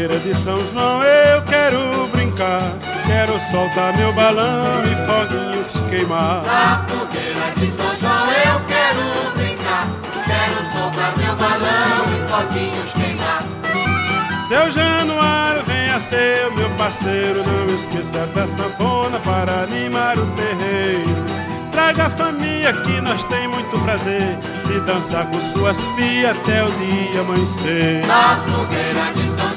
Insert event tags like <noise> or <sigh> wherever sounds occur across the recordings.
Na fogueira de São João eu quero brincar. Quero soltar meu balão e foguinhos queimar. Na fogueira de São João eu quero brincar. Quero soltar meu balão e foguinhos queimar. Seu Januário, venha ser o meu parceiro. Não esqueça da sanfona para animar o terreiro. Traga a família que nós tem muito prazer de dançar com suas filhas até o dia amanhecer. Na fogueira de São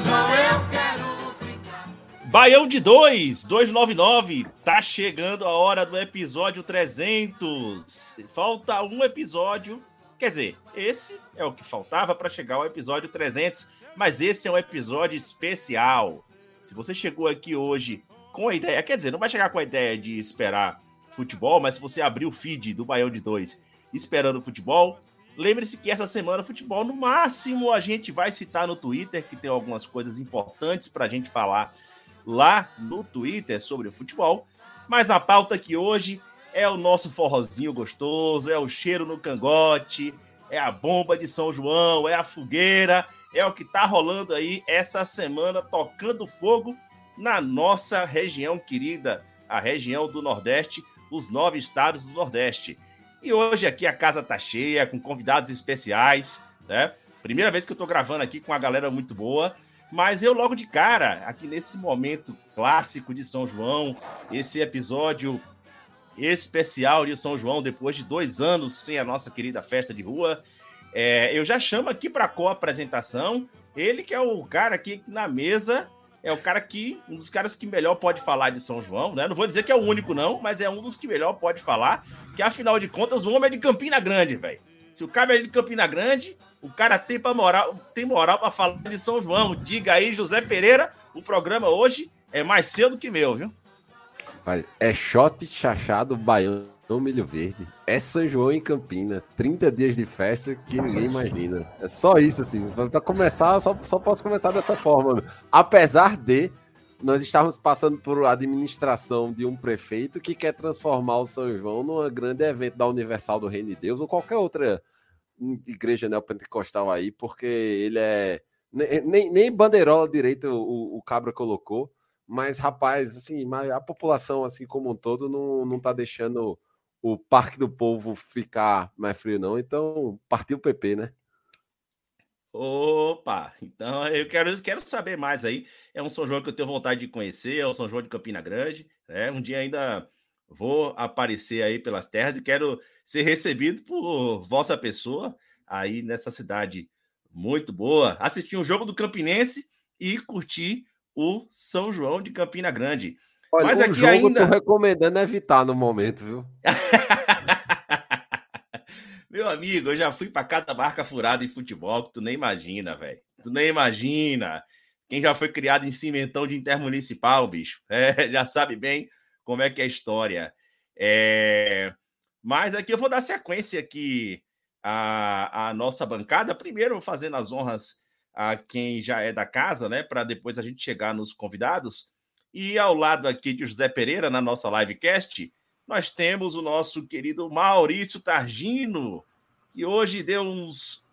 Baião de 2, 299, tá chegando a hora do episódio 300. Falta um episódio, quer dizer, esse é o que faltava para chegar ao episódio 300, mas esse é um episódio especial. Se você chegou aqui hoje com a ideia, quer dizer, não vai chegar com a ideia de esperar futebol, mas se você abrir o feed do Baião de 2 esperando futebol, lembre-se que essa semana futebol, no máximo, a gente vai citar no Twitter, que tem algumas coisas importantes pra gente falar lá no Twitter sobre o futebol. Mas a pauta aqui hoje é o nosso forrozinho gostoso, é o cheiro no cangote, é a bomba de São João, é a fogueira, é o que tá rolando aí essa semana tocando fogo na nossa região querida, a região do Nordeste, os nove estados do Nordeste. E hoje aqui a casa tá cheia, com convidados especiais, né? Primeira vez que eu tô gravando aqui com uma galera muito boa. Mas eu logo de cara, aqui nesse momento clássico de São João, esse episódio especial de São João, depois de dois anos sem a nossa querida festa de rua, é, eu já chamo aqui para co-apresentação. Ele que é o cara aqui na mesa, é o cara que, um dos caras que melhor pode falar de São João, né? Não vou dizer que é o único, não, mas é um dos que melhor pode falar, que afinal de contas o homem é de Campina Grande, velho. Se o cara é de Campina Grande, o cara tem, pra moral, tem moral para falar de São João. Diga aí, José Pereira, o programa hoje é mais cedo que meu, viu? É shot chachado baiano milho verde. É São João em Campina. 30 dias de festa que ninguém imagina. É só isso, assim. Pra começar, só, só posso começar dessa forma. meu. Apesar de nós estarmos passando por administração de um prefeito que quer transformar o São João num grande evento da Universal do Reino de Deus ou qualquer outra igreja neopentecostal aí, porque ele é. ne- Nem, nem bandeirola direita o, o Cabra colocou. Mas, rapaz, assim, a população, assim como um todo, não, não tá deixando o Parque do Povo ficar mais frio, não. Então, partiu o PP, né? Opa, então eu quero, quero saber mais aí. É um São João que eu tenho vontade de conhecer, é o São João de Campina Grande. Né? Um dia ainda vou aparecer aí pelas terras e quero ser recebido por vossa pessoa aí nessa cidade muito boa. Assistir um jogo do Campinense e curtir o São João de Campina Grande. Olha, Mas o aqui jogo eu ainda- tô recomendando evitar no momento, viu? <laughs> Meu amigo, eu já fui pra cada barca furada em futebol que tu nem imagina, velho. Tu nem imagina. Quem já foi criado em cimentão de intermunicipal, bicho, <laughs> é, já sabe bem como é que é a história. É, Mas aqui eu vou dar sequência aqui à, à nossa bancada. Primeiro, fazendo as honras a quem já é da casa, né? Para depois a gente chegar nos convidados. E ao lado aqui de José Pereira, na nossa livecast, nós temos o nosso querido Maurício Targino, que hoje deu uns.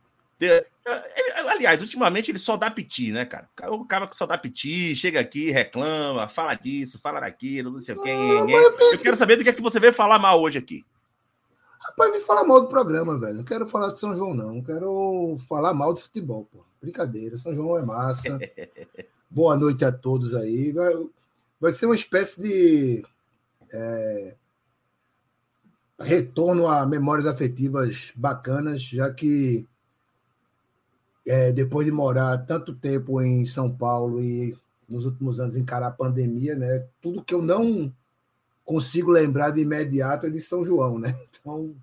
Deu- ele- Aliás, ultimamente ele só dá piti, né, cara? O cara que só dá piti, chega aqui, reclama, fala disso, fala daquilo, não sei o quê. Eu quero saber do que é que você veio falar mal hoje aqui. Rapaz, me fala mal do programa, velho. Não quero falar de São João, não. Quero falar mal de futebol, pô. Brincadeira. São João é massa. <laughs> Boa noite a todos aí. Vai, vai ser uma espécie de é, retorno a memórias afetivas bacanas, já que é, depois de morar tanto tempo em São Paulo e nos últimos anos encarar a pandemia, né? Tudo que eu não consigo lembrar de imediato é de São João, né? <laughs> Então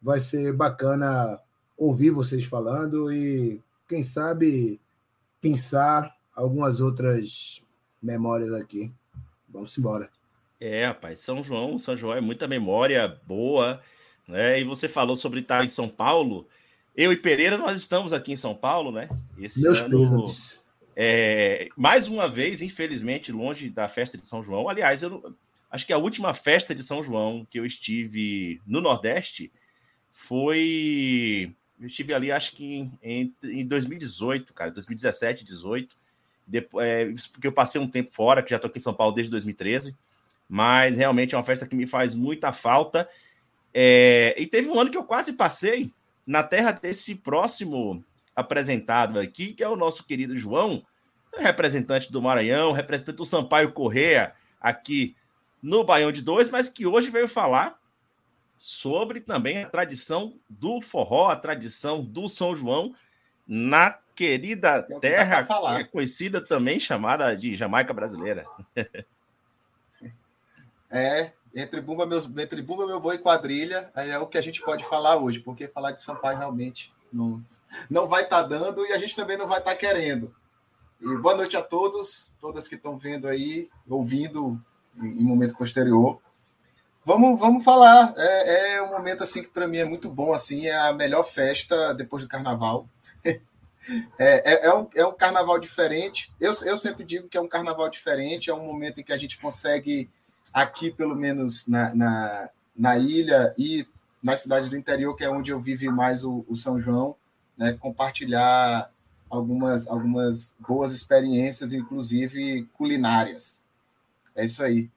vai ser bacana ouvir vocês falando e quem sabe pensar algumas outras memórias aqui. Vamos embora. É, rapaz, São João, São João é muita memória boa, né? E você falou sobre estar em São Paulo. Eu e Pereira, nós estamos aqui em São Paulo, né? Esse Meus ano, é, mais uma vez, infelizmente, longe da festa de São João. Aliás, eu acho que a última festa de São João que eu estive no Nordeste foi. Eu estive ali, acho que em, em 2018, cara, 2017, 18. Depois, é, porque eu passei um tempo fora, que já estou aqui em São Paulo desde 2013. Mas realmente é uma festa que me faz muita falta. É, e teve um ano que eu quase passei na terra desse próximo apresentado aqui, que é o nosso querido João, representante do Maranhão, representante do Sampaio Correa aqui no Baião de Dois, mas que hoje veio falar sobre também a tradição do forró, a tradição do São João na querida é terra que é conhecida também chamada de Jamaica brasileira. é, entre Bumba, meus, entre Bumba, meu boi e quadrilha, é o que a gente pode falar hoje, porque falar de Sampaio realmente não, não vai estar tá dando e a gente também não vai estar tá querendo. E boa noite a todos, todas que estão vendo aí, ouvindo em momento posterior. Vamos, vamos falar. É, é um momento assim que para mim é muito bom, assim, é a melhor festa depois do carnaval. <laughs> É, é, é, um, é um carnaval diferente. Eu, eu sempre digo que é um carnaval diferente, é um momento em que a gente consegue, aqui pelo menos na, na, na ilha e nas cidades do interior, que é onde eu vivo mais o, o São João, né, compartilhar algumas, algumas boas experiências, inclusive culinárias. É isso aí.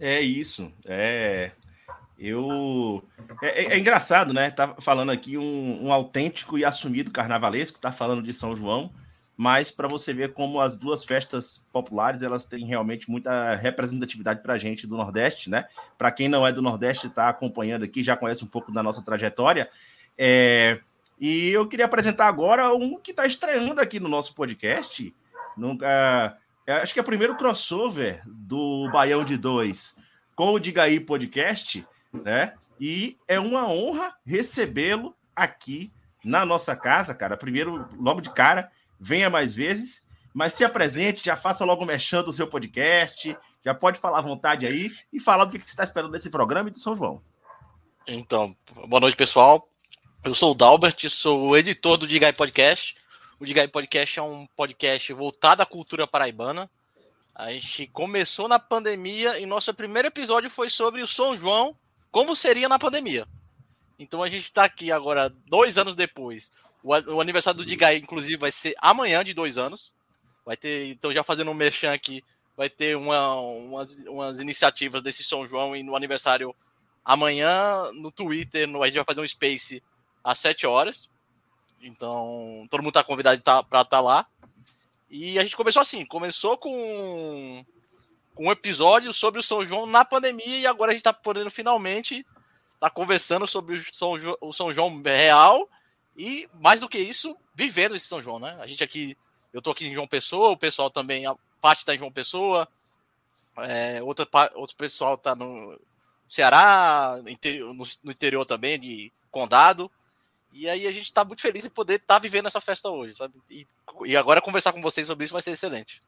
É isso. É. Eu. É, é, é engraçado, né? Tá falando aqui um, um, autêntico e assumido carnavalesco, tá falando de São João, mas para você ver como as duas festas populares elas têm realmente muita representatividade para a gente do Nordeste, né? Para quem não é do Nordeste, está acompanhando aqui, já conhece um pouco da nossa trajetória. É, e eu queria apresentar agora um que está estreando aqui no nosso podcast. Nunca, é, acho que é o primeiro crossover do Baião de Dois com o Digaí Podcast, né? E é uma honra recebê-lo aqui na nossa casa, cara. Primeiro, logo de cara, venha mais vezes, mas se apresente, já faça logo mexendo o seu podcast, já pode falar à vontade aí e falar do que você está esperando desse programa e de São João. Então, boa noite, pessoal. Eu sou o Dalbert, sou o editor do Digai Podcast. O Digai Podcast é um podcast voltado à cultura paraibana. A gente começou na pandemia e nosso primeiro episódio foi sobre o São João, como seria na pandemia. Então a gente está aqui agora, dois anos depois. O, o aniversário do Digai, inclusive, vai ser amanhã de dois anos. Vai ter, então já fazendo um merchan aqui, vai ter uma, umas, umas iniciativas desse São João e no aniversário amanhã no Twitter, no, a gente vai fazer um space às 7 horas. Então, todo mundo está convidado para estar tá lá. E a gente começou assim, começou com, com um episódio sobre o São João na pandemia e agora a gente está podendo finalmente estar tá conversando sobre o São, o São João real e, mais do que isso, vivendo esse São João, né? A gente aqui, eu tô aqui em João Pessoa, o pessoal também, a parte está em João Pessoa, é, outra, outro pessoal está no Ceará, no, interior também, de Condado. E aí a gente está muito feliz em poder estar tá vivendo essa festa hoje, sabe? E, e, agora conversar com vocês sobre isso vai ser excelente.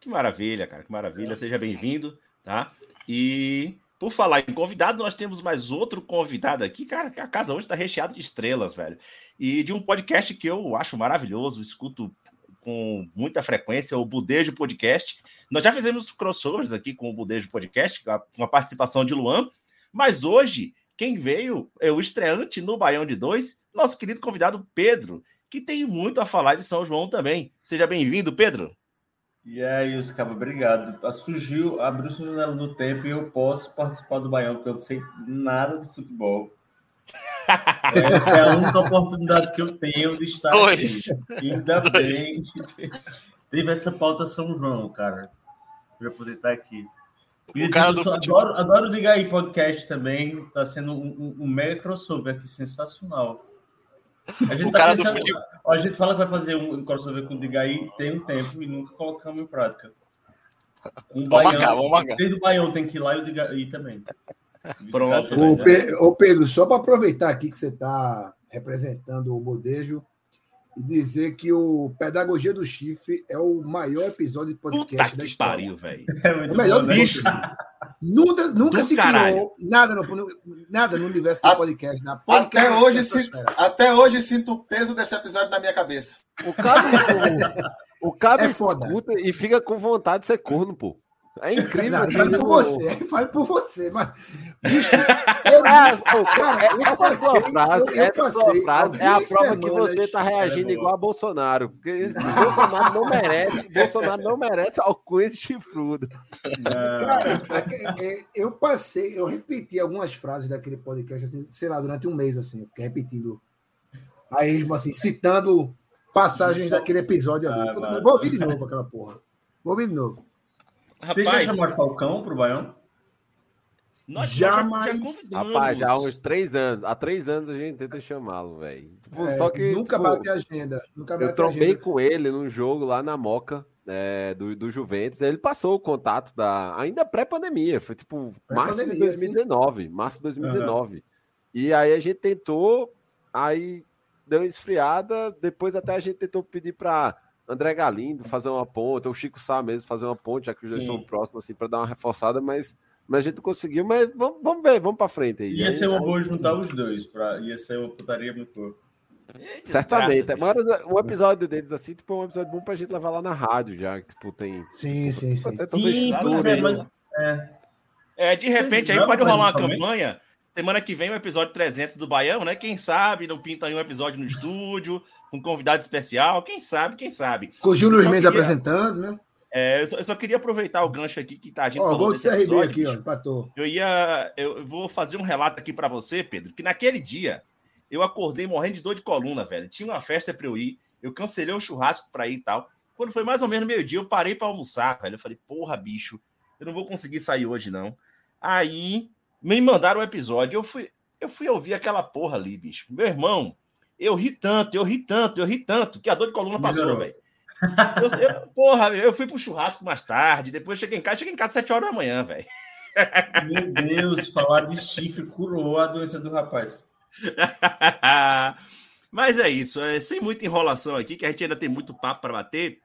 Que maravilha, cara, que maravilha. Seja bem-vindo, tá? E por falar em convidado, nós temos mais outro convidado aqui, cara, que a casa hoje está recheada de estrelas, velho. E de um podcast que eu acho maravilhoso, escuto com muita frequência, o Budejo Podcast. Nós já fizemos crossovers aqui com o Budejo Podcast, com a participação de Luan, mas hoje quem veio é o estreante no Baião de Dois, nosso querido convidado Pedro, que tem muito a falar de São João também. Seja bem-vindo, Pedro. E é isso, Cabo, obrigado. Surgiu, abriu-se janela do tempo e eu posso participar do Baião, porque eu não sei nada de futebol. <laughs> Essa é a única oportunidade que eu tenho de estar Dois. aqui. Ainda Dois. bem que teve essa pauta São João, cara, para poder estar aqui. O cara do adoro, adoro ligar aí podcast também. Tá sendo um, um, um mega crossover aqui sensacional. A gente, O tá cara do pensando- futebol- Ó, a gente fala que vai fazer um crossover com o Digaí tem um tempo e nunca colocamos em prática. Um Vamos marcar, vamos marcar. Desde o Baião tem que ir lá e o Digaí também. Pronto. Ô, Pedro, só para aproveitar aqui que você está representando o Bodejo e dizer que o Pedagogia do Chifre é o maior episódio de podcast Puta da que história. pariu, velho. É É o melhor bom, né? bicho. Nunca, nunca Do se caralho. criou nada no, nada no universo do podcast. Na Até podcast hoje, da sinto, até hoje sinto o peso desse episódio na minha cabeça. O cara, <laughs> o, o cara É foda. escuta e fica com vontade de ser corno, pô. É incrível. Não, assim, fale por você, <laughs> fale por você, mas. Bicho, <laughs> eu, Ah, cara, eu essa passei, sua frase, eu- eu essa sua passei frase é a prova que você tá reagindo É, igual a Bolsonaro. Porque esse Bolsonaro não merece, Bolsonaro não merece alcunha de chifrudo. Cara, é- é- eu passei, eu repeti algumas frases daquele podcast, assim, sei lá, durante um mês, assim, eu fiquei repetindo a esmo, assim, citando passagens daquele episódio ali. Ah, vou ouvir de novo aquela porra. Vou ouvir de novo. Vocês já Rapaz, chamaram Falcão pro Baião? nós, Jamais. já. Rapaz, já há uns três anos. Há três anos a gente tenta chamá-lo, velho. Tipo, É, Só que. nunca tipo, bate a agenda. Nunca Eu bate a trombei com ele num jogo lá na Moca é, do, do Juventus. Ele passou o contato da. Ainda pré-pandemia. Foi tipo março de Pré-pandemia, 2019. Março de 2019. E aí a gente tentou. Aí deu uma esfriada. Depois até a gente tentou pedir para André Galindo fazer uma ponte, ou Chico Sá mesmo fazer uma ponte, já que os dois Sim. são próximos, assim, para dar uma reforçada, mas, mas a gente conseguiu. Mas vamos, vamos ver, vamos para frente aí. Ia Aí- ser uma boa juntar os dois. Pra... Ia ser uma putaria muito boa. Certamente. Mas um episódio deles assim, tipo, é um episódio bom pra gente levar lá na rádio já. que, Tipo, tem. Sim, sim, sim. Sim, né? é, mas. É. É, de repente aí pode rolar uma campanha. Semana que vem o episódio 300 do Baião, né? Quem sabe não pinta aí um episódio no estúdio, com convidado especial. Quem sabe, quem sabe. Com o Júlio Mendes apresentando, né? É, eu, só, eu só queria aproveitar o gancho aqui que tá, a gente Ó, falou gol do desse CRB episódio, aqui, ó, empatou. Eu ia. Eu eu vou fazer um relato aqui pra você, Pedro, que naquele dia eu acordei morrendo de dor de coluna, velho. Tinha uma festa pra eu ir, eu cancelei o churrasco pra ir e tal. Quando foi mais ou menos meio-dia, eu parei pra almoçar, velho. Eu falei, porra, bicho, eu não vou conseguir sair hoje, não. Aí me mandaram o episódio, eu fui, eu fui ouvir aquela porra ali, bicho. Meu irmão, eu ri tanto, eu ri tanto, eu ri tanto, que a dor de coluna passou, velho. Porra, eu fui pro churrasco mais tarde, depois cheguei em casa, cheguei em casa às 7 horas da manhã, velho. Meu Deus, falar de chifre curou a doença do rapaz. <laughs> Mas é isso, é, sem muita enrolação aqui, que a gente ainda tem muito papo para bater.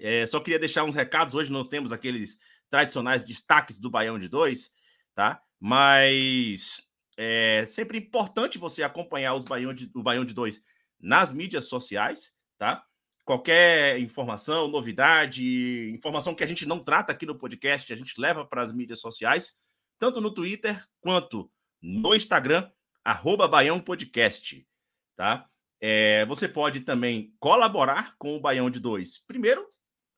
É, só queria deixar uns recados. Hoje não temos aqueles tradicionais destaques do Baião de Dois, tá? Mas é sempre importante você acompanhar os Baião de, o Baião de Dois nas mídias sociais, tá? Qualquer informação, novidade, informação que a gente não trata aqui no podcast, a gente leva para as mídias sociais, tanto no Twitter quanto no Instagram, arroba Baião Podcast, tá? É, você pode também colaborar com o Baião de Dois. Primeiro,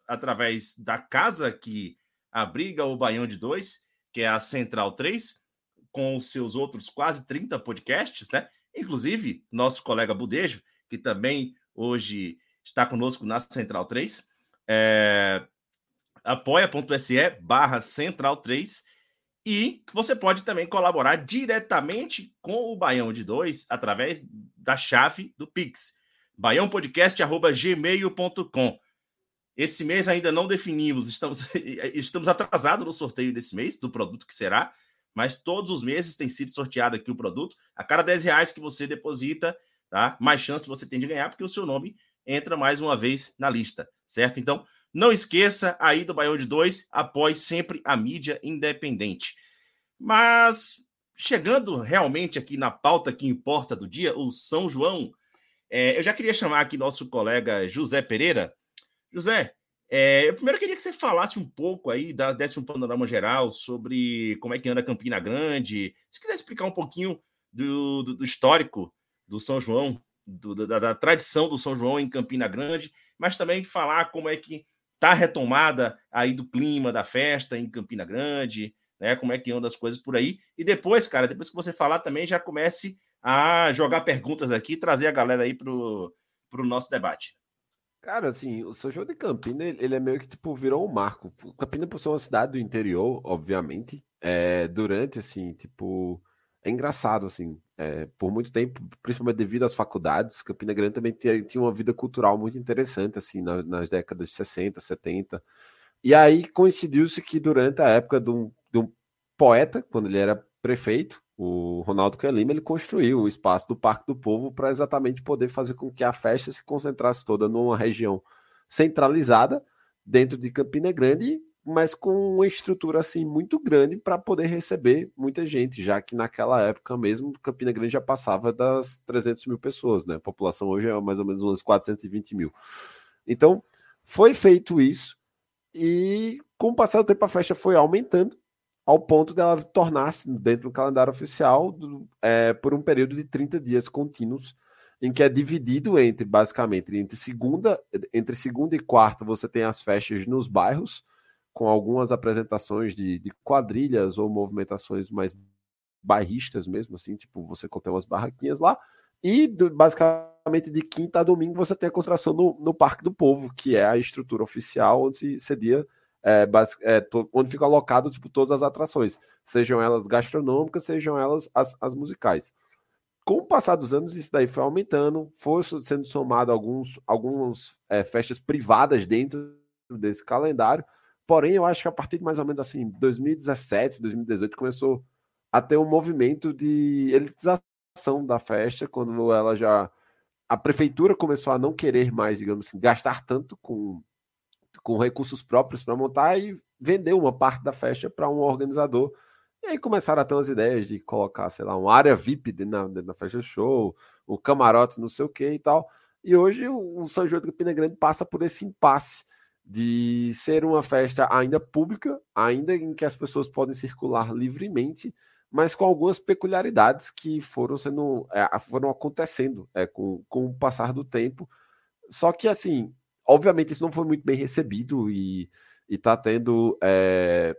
através da casa que abriga o Baião de Dois, que é a Central 3, com os seus outros quase 30 podcasts, né? Inclusive, nosso colega Budejo, que também hoje está conosco na Central 3, é, apoia.se barra Central 3 e você pode também colaborar diretamente com o Baião de Dois através da chave do Pix, baiãopodcast.gmail.com. Esse mês ainda não definimos, estamos, <laughs> estamos atrasados no sorteio desse mês, do produto que será, mas todos os meses tem sido sorteado aqui o produto. A cada 10 reais que você deposita, tá? mais chance você tem de ganhar, porque o seu nome entra mais uma vez na lista, certo? Então, não esqueça aí do Baião de Dois, apoie sempre a mídia independente. Mas, chegando realmente aqui na pauta que importa do dia, o São João, é, eu já queria chamar aqui nosso colega José Pereira. José, é, eu primeiro queria que você falasse um pouco aí, da, desse um panorama geral sobre como é que anda Campina Grande. Se quiser explicar um pouquinho do, do, do histórico do São João, do, da, da, tradição do São João em Campina Grande, mas também falar como é que está a retomada aí do clima da festa em Campina Grande, né? Como é que andam as coisas por aí. E depois, cara, depois que você falar também, já comece a jogar perguntas aqui trazer a galera aí para o nosso debate. Cara, assim, o São João de Campina, ele é meio que, tipo, virou um marco. Campina, por ser uma cidade do interior, obviamente, é, durante, assim, tipo, é engraçado, assim, é, por muito tempo, principalmente devido às faculdades, Campina Grande também tinha, tinha uma vida cultural muito interessante, assim, na, nas décadas de 60, 70. E aí coincidiu-se que durante a época de um, de um poeta, quando ele era prefeito, o Ronaldo Quelima, ele construiu o espaço do Parque do Povo para exatamente poder fazer com que a festa se concentrasse toda numa região centralizada dentro de Campina Grande, mas com uma estrutura assim muito grande para poder receber muita gente, já que naquela época mesmo Campina Grande já passava das 300 mil pessoas, né? A população hoje é mais ou menos uns 420 mil. Então foi feito isso e com o passar do tempo a festa foi aumentando ao ponto dela tornar-se dentro do calendário oficial do, é, por um período de 30 dias contínuos, em que é dividido entre basicamente entre segunda, entre segunda e quarta você tem as festas nos bairros, com algumas apresentações de, de quadrilhas ou movimentações mais bairristas mesmo, assim, tipo, você contém umas barraquinhas lá, e basicamente de quinta a domingo você tem a concentração no, no Parque do Povo, que é a estrutura oficial onde se cedia é, é, to, onde fica alocado tipo, todas as atrações, sejam elas gastronômicas, sejam elas as, as musicais. Com o passar dos anos, isso daí foi aumentando, foi sendo somado alguns, algumas é, festas privadas dentro desse calendário. Porém, eu acho que a partir de mais ou menos assim, 2017, 2018, começou a ter um movimento de elitização da festa, quando ela já. A prefeitura começou a não querer mais, digamos assim, gastar tanto com com recursos próprios para montar e vender uma parte da festa para um organizador. E aí começaram a ter umas ideias de colocar, sei lá, uma área VIP na, na festa show, o camarote, não sei o que e tal. E hoje o São João de Campina Grande passa por esse impasse de ser uma festa ainda pública, ainda em que as pessoas podem circular livremente, mas com algumas peculiaridades que foram sendo é, foram acontecendo é, com, com o passar do tempo. Só que assim, obviamente isso não foi muito bem recebido e, e tá tendo. É...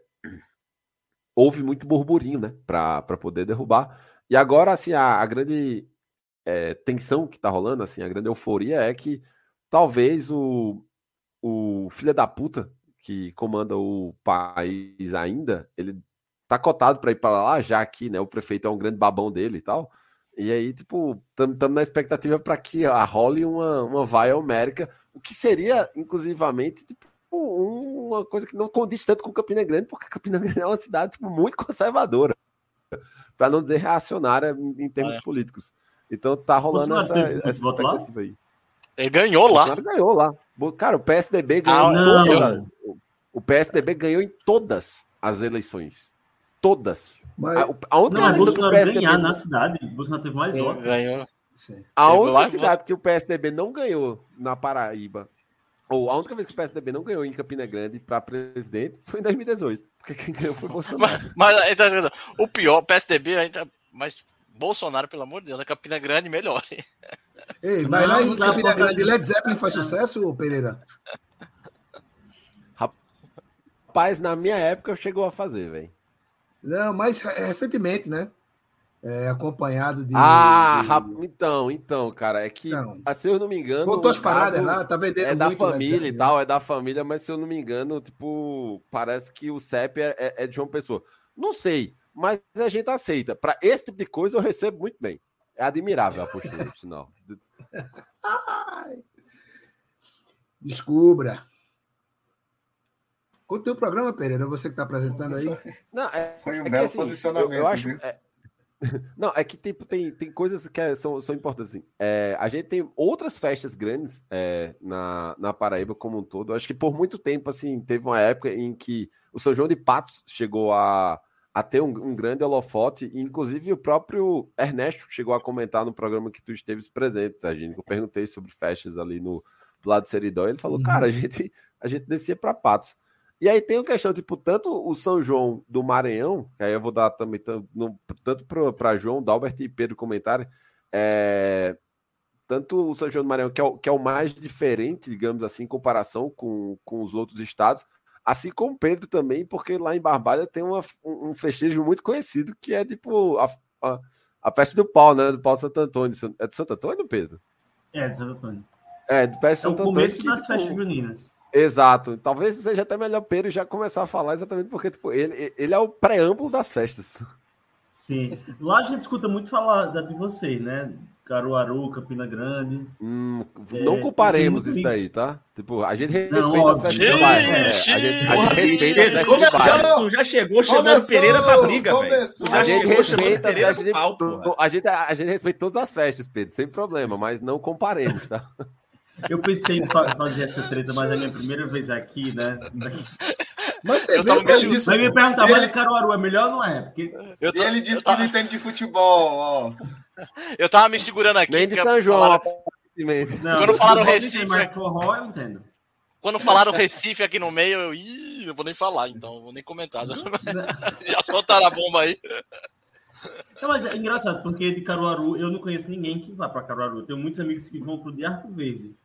Houve muito burburinho, né? Para poder derrubar. E agora, assim, a, a grande é, tensão que tá rolando, assim, a grande euforia é que talvez o, o filho da puta que comanda o país ainda, ele tá cotado para ir para lá, já que né, o prefeito é um grande babão dele e tal. E aí, tipo, estamos na expectativa para que a role uma, uma vai América, o que seria, inclusivamente, tipo, uma coisa que não condiz tanto com Campina Grande, porque Campina Grande é uma cidade tipo, muito conservadora, para não dizer reacionária em, em termos é. políticos. Então tá rolando essa, essa expectativa aí. Ele ganhou lá. ganhou lá. Cara, o PSDB ganhou ah, todas. O PSDB ganhou em todas as eleições. Todas. Mas... A, a única não, Bolsonaro PSDB... ganhar na cidade. Bolsonaro teve mais votos. Ganhou. A única cidade que o PSDB não ganhou na Paraíba, ou a única vez que o PSDB não ganhou em Campina Grande para presidente foi em 2018. Porque quem ganhou foi Bolsonaro. Mas, mas tá o pior, PSDB ainda. Mas Bolsonaro, pelo amor de Deus, na Campina Grande melhor. Ei, mas lá em Campina Grande, Led Zeppelin faz sucesso, Pereira? Rapaz, na minha época chegou a fazer, velho. Não, mas recentemente, né? É, acompanhado de. Ah, de... então, então, cara, é que, então, ah, se eu não me engano. Botou as paradas lá, tá vendendo. É da família e tal, é da família, mas se eu não me engano, tipo, parece que o CEP é, é, é de uma pessoa. Não sei, mas a gente aceita. Para esse tipo de coisa, eu recebo muito bem. É admirável a postura, por sinal. <laughs> Descubra. Qual o teu programa, Pereira? Você que está apresentando aí? Não, é, Foi um é belo que, assim, posicionamento. Eu, eu acho, é, <laughs> não, é que tipo, tem, tem coisas que é, são, são importantes. Assim. É, a gente tem outras festas grandes é, na, na Paraíba como um todo. Acho que por muito tempo, assim, teve uma época em que o São João de Patos chegou a, a ter um, um grande holofote. E, inclusive, o próprio Ernesto chegou a comentar no programa que tu esteves presente, tá, gente? Eu perguntei sobre festas ali no lado do Seridó. Ele falou, uhum. cara, a gente, a gente descia para Patos. E aí tem uma questão, tipo, tanto o São João do Maranhão, que aí eu vou dar também tanto para João, Dalbert e Pedro comentário, é, tanto o São João do Maranhão, que é o, que é o mais diferente, digamos assim, em comparação com, com os outros estados, assim como Pedro também, porque lá em Barbalha tem uma, um festejo muito conhecido, que é tipo a, a, a festa do pau, né? Do pau de Santo Antônio. É de Santo Antônio, Pedro? É, de Santo Antônio. É, de festa de Santo é o começo Antônio. das que, festas tipo, juninas. Exato. Talvez seja até melhor Pedro já começar a falar exatamente porque tipo, ele, ele é o preâmbulo das festas. Sim. Lá a gente escuta muito falar da- de vocês, né? Caruaru, Campina Grande. Hum, É, não comparemos tem isso daí, tá? Tipo, a gente respeita Não, as festas bairro. É, a gente, a gente respeita as festas começou, bairro. já chegou chamando Começou, Pereira pra briga, velho. já A gente chegou respeita Pereira pau, porra. a gente, a gente respeita todas as festas, Pedro, sem problema, mas não comparemos, tá? Eu pensei em fa- fazer essa treta, mas é a minha primeira vez aqui, né? Mas você Eu tava me cara, segurando. Mas me perguntar, Ele- mas Caruaru é melhor ou não é? Porque Eu, tô- ele disse eu, que tava, não entende de futebol, ó. eu tava me segurando aqui. Nem de São João, falaram-. Não, Quando falaram Recife, mas forró eu entendo. Quando falaram Recife aqui no meio, eu. Ih, não vou nem falar, então, vou nem comentar. Já, <laughs> já soltaram a bomba aí. Não, mas é engraçado, porque de Caruaru eu não conheço ninguém que vá para Caruaru. Eu tenho muitos amigos que vão pro de Arco Verde.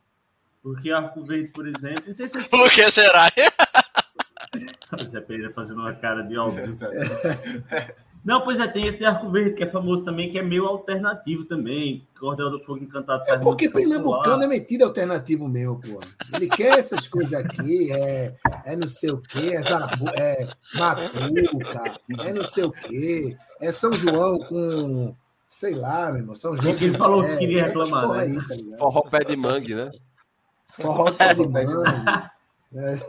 Porque Arco Verde, por exemplo, não sei se Por que será? <laughs> Zé Pereira fazendo uma cara de óbvio. <laughs> Não, pois é, tem esse de Arco Verde, que é famoso também, que é meio alternativo também. Cordel do Fogo Encantado É porque Pernambucano é metido alternativo meu, pô. Ele quer essas coisas aqui, é, é não sei o quê, é, zabu, é macuca, é não sei o quê, é São João com, sei lá, meu irmão, São João Ele com falou que é, queria essas reclamar, né? aí, tá? Forró pé de mangue, né? Forró <laughs> de mangue, é,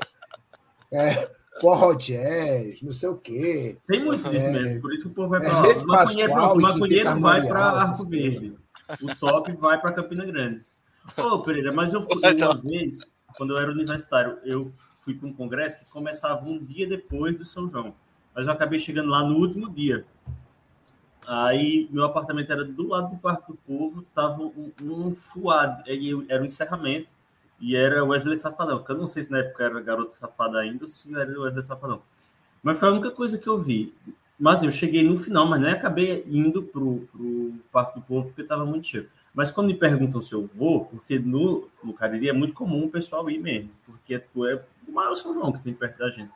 é, forró jazz, não sei o quê. Tem muito disso É. mesmo, por isso que o povo vai É para lá. Rede O maconheiro, Pascoal pronto, o maconheiro Quinta vai para Arco. Verde. O top vai para Campina Grande. Ô, Pereira, mas eu fui <laughs> Então. uma vez, quando eu era universitário, eu fui para um congresso que começava um dia depois do São João. Mas eu acabei chegando lá no último dia. Aí meu apartamento era do lado do Parque do Povo, tava um, um fuado, era um encerramento, e era Wesley Safadão, que eu não sei se na época era Garoto Safado ainda ou se era Wesley Safadão. Mas foi a única coisa que eu vi. Mas eu cheguei no final, mas nem acabei indo pro, pro Parque do Povo, porque estava muito cheio. Mas quando me perguntam se eu vou, porque no, no Cariri é muito comum o pessoal ir mesmo, porque tu é o maior São João que tem perto da gente.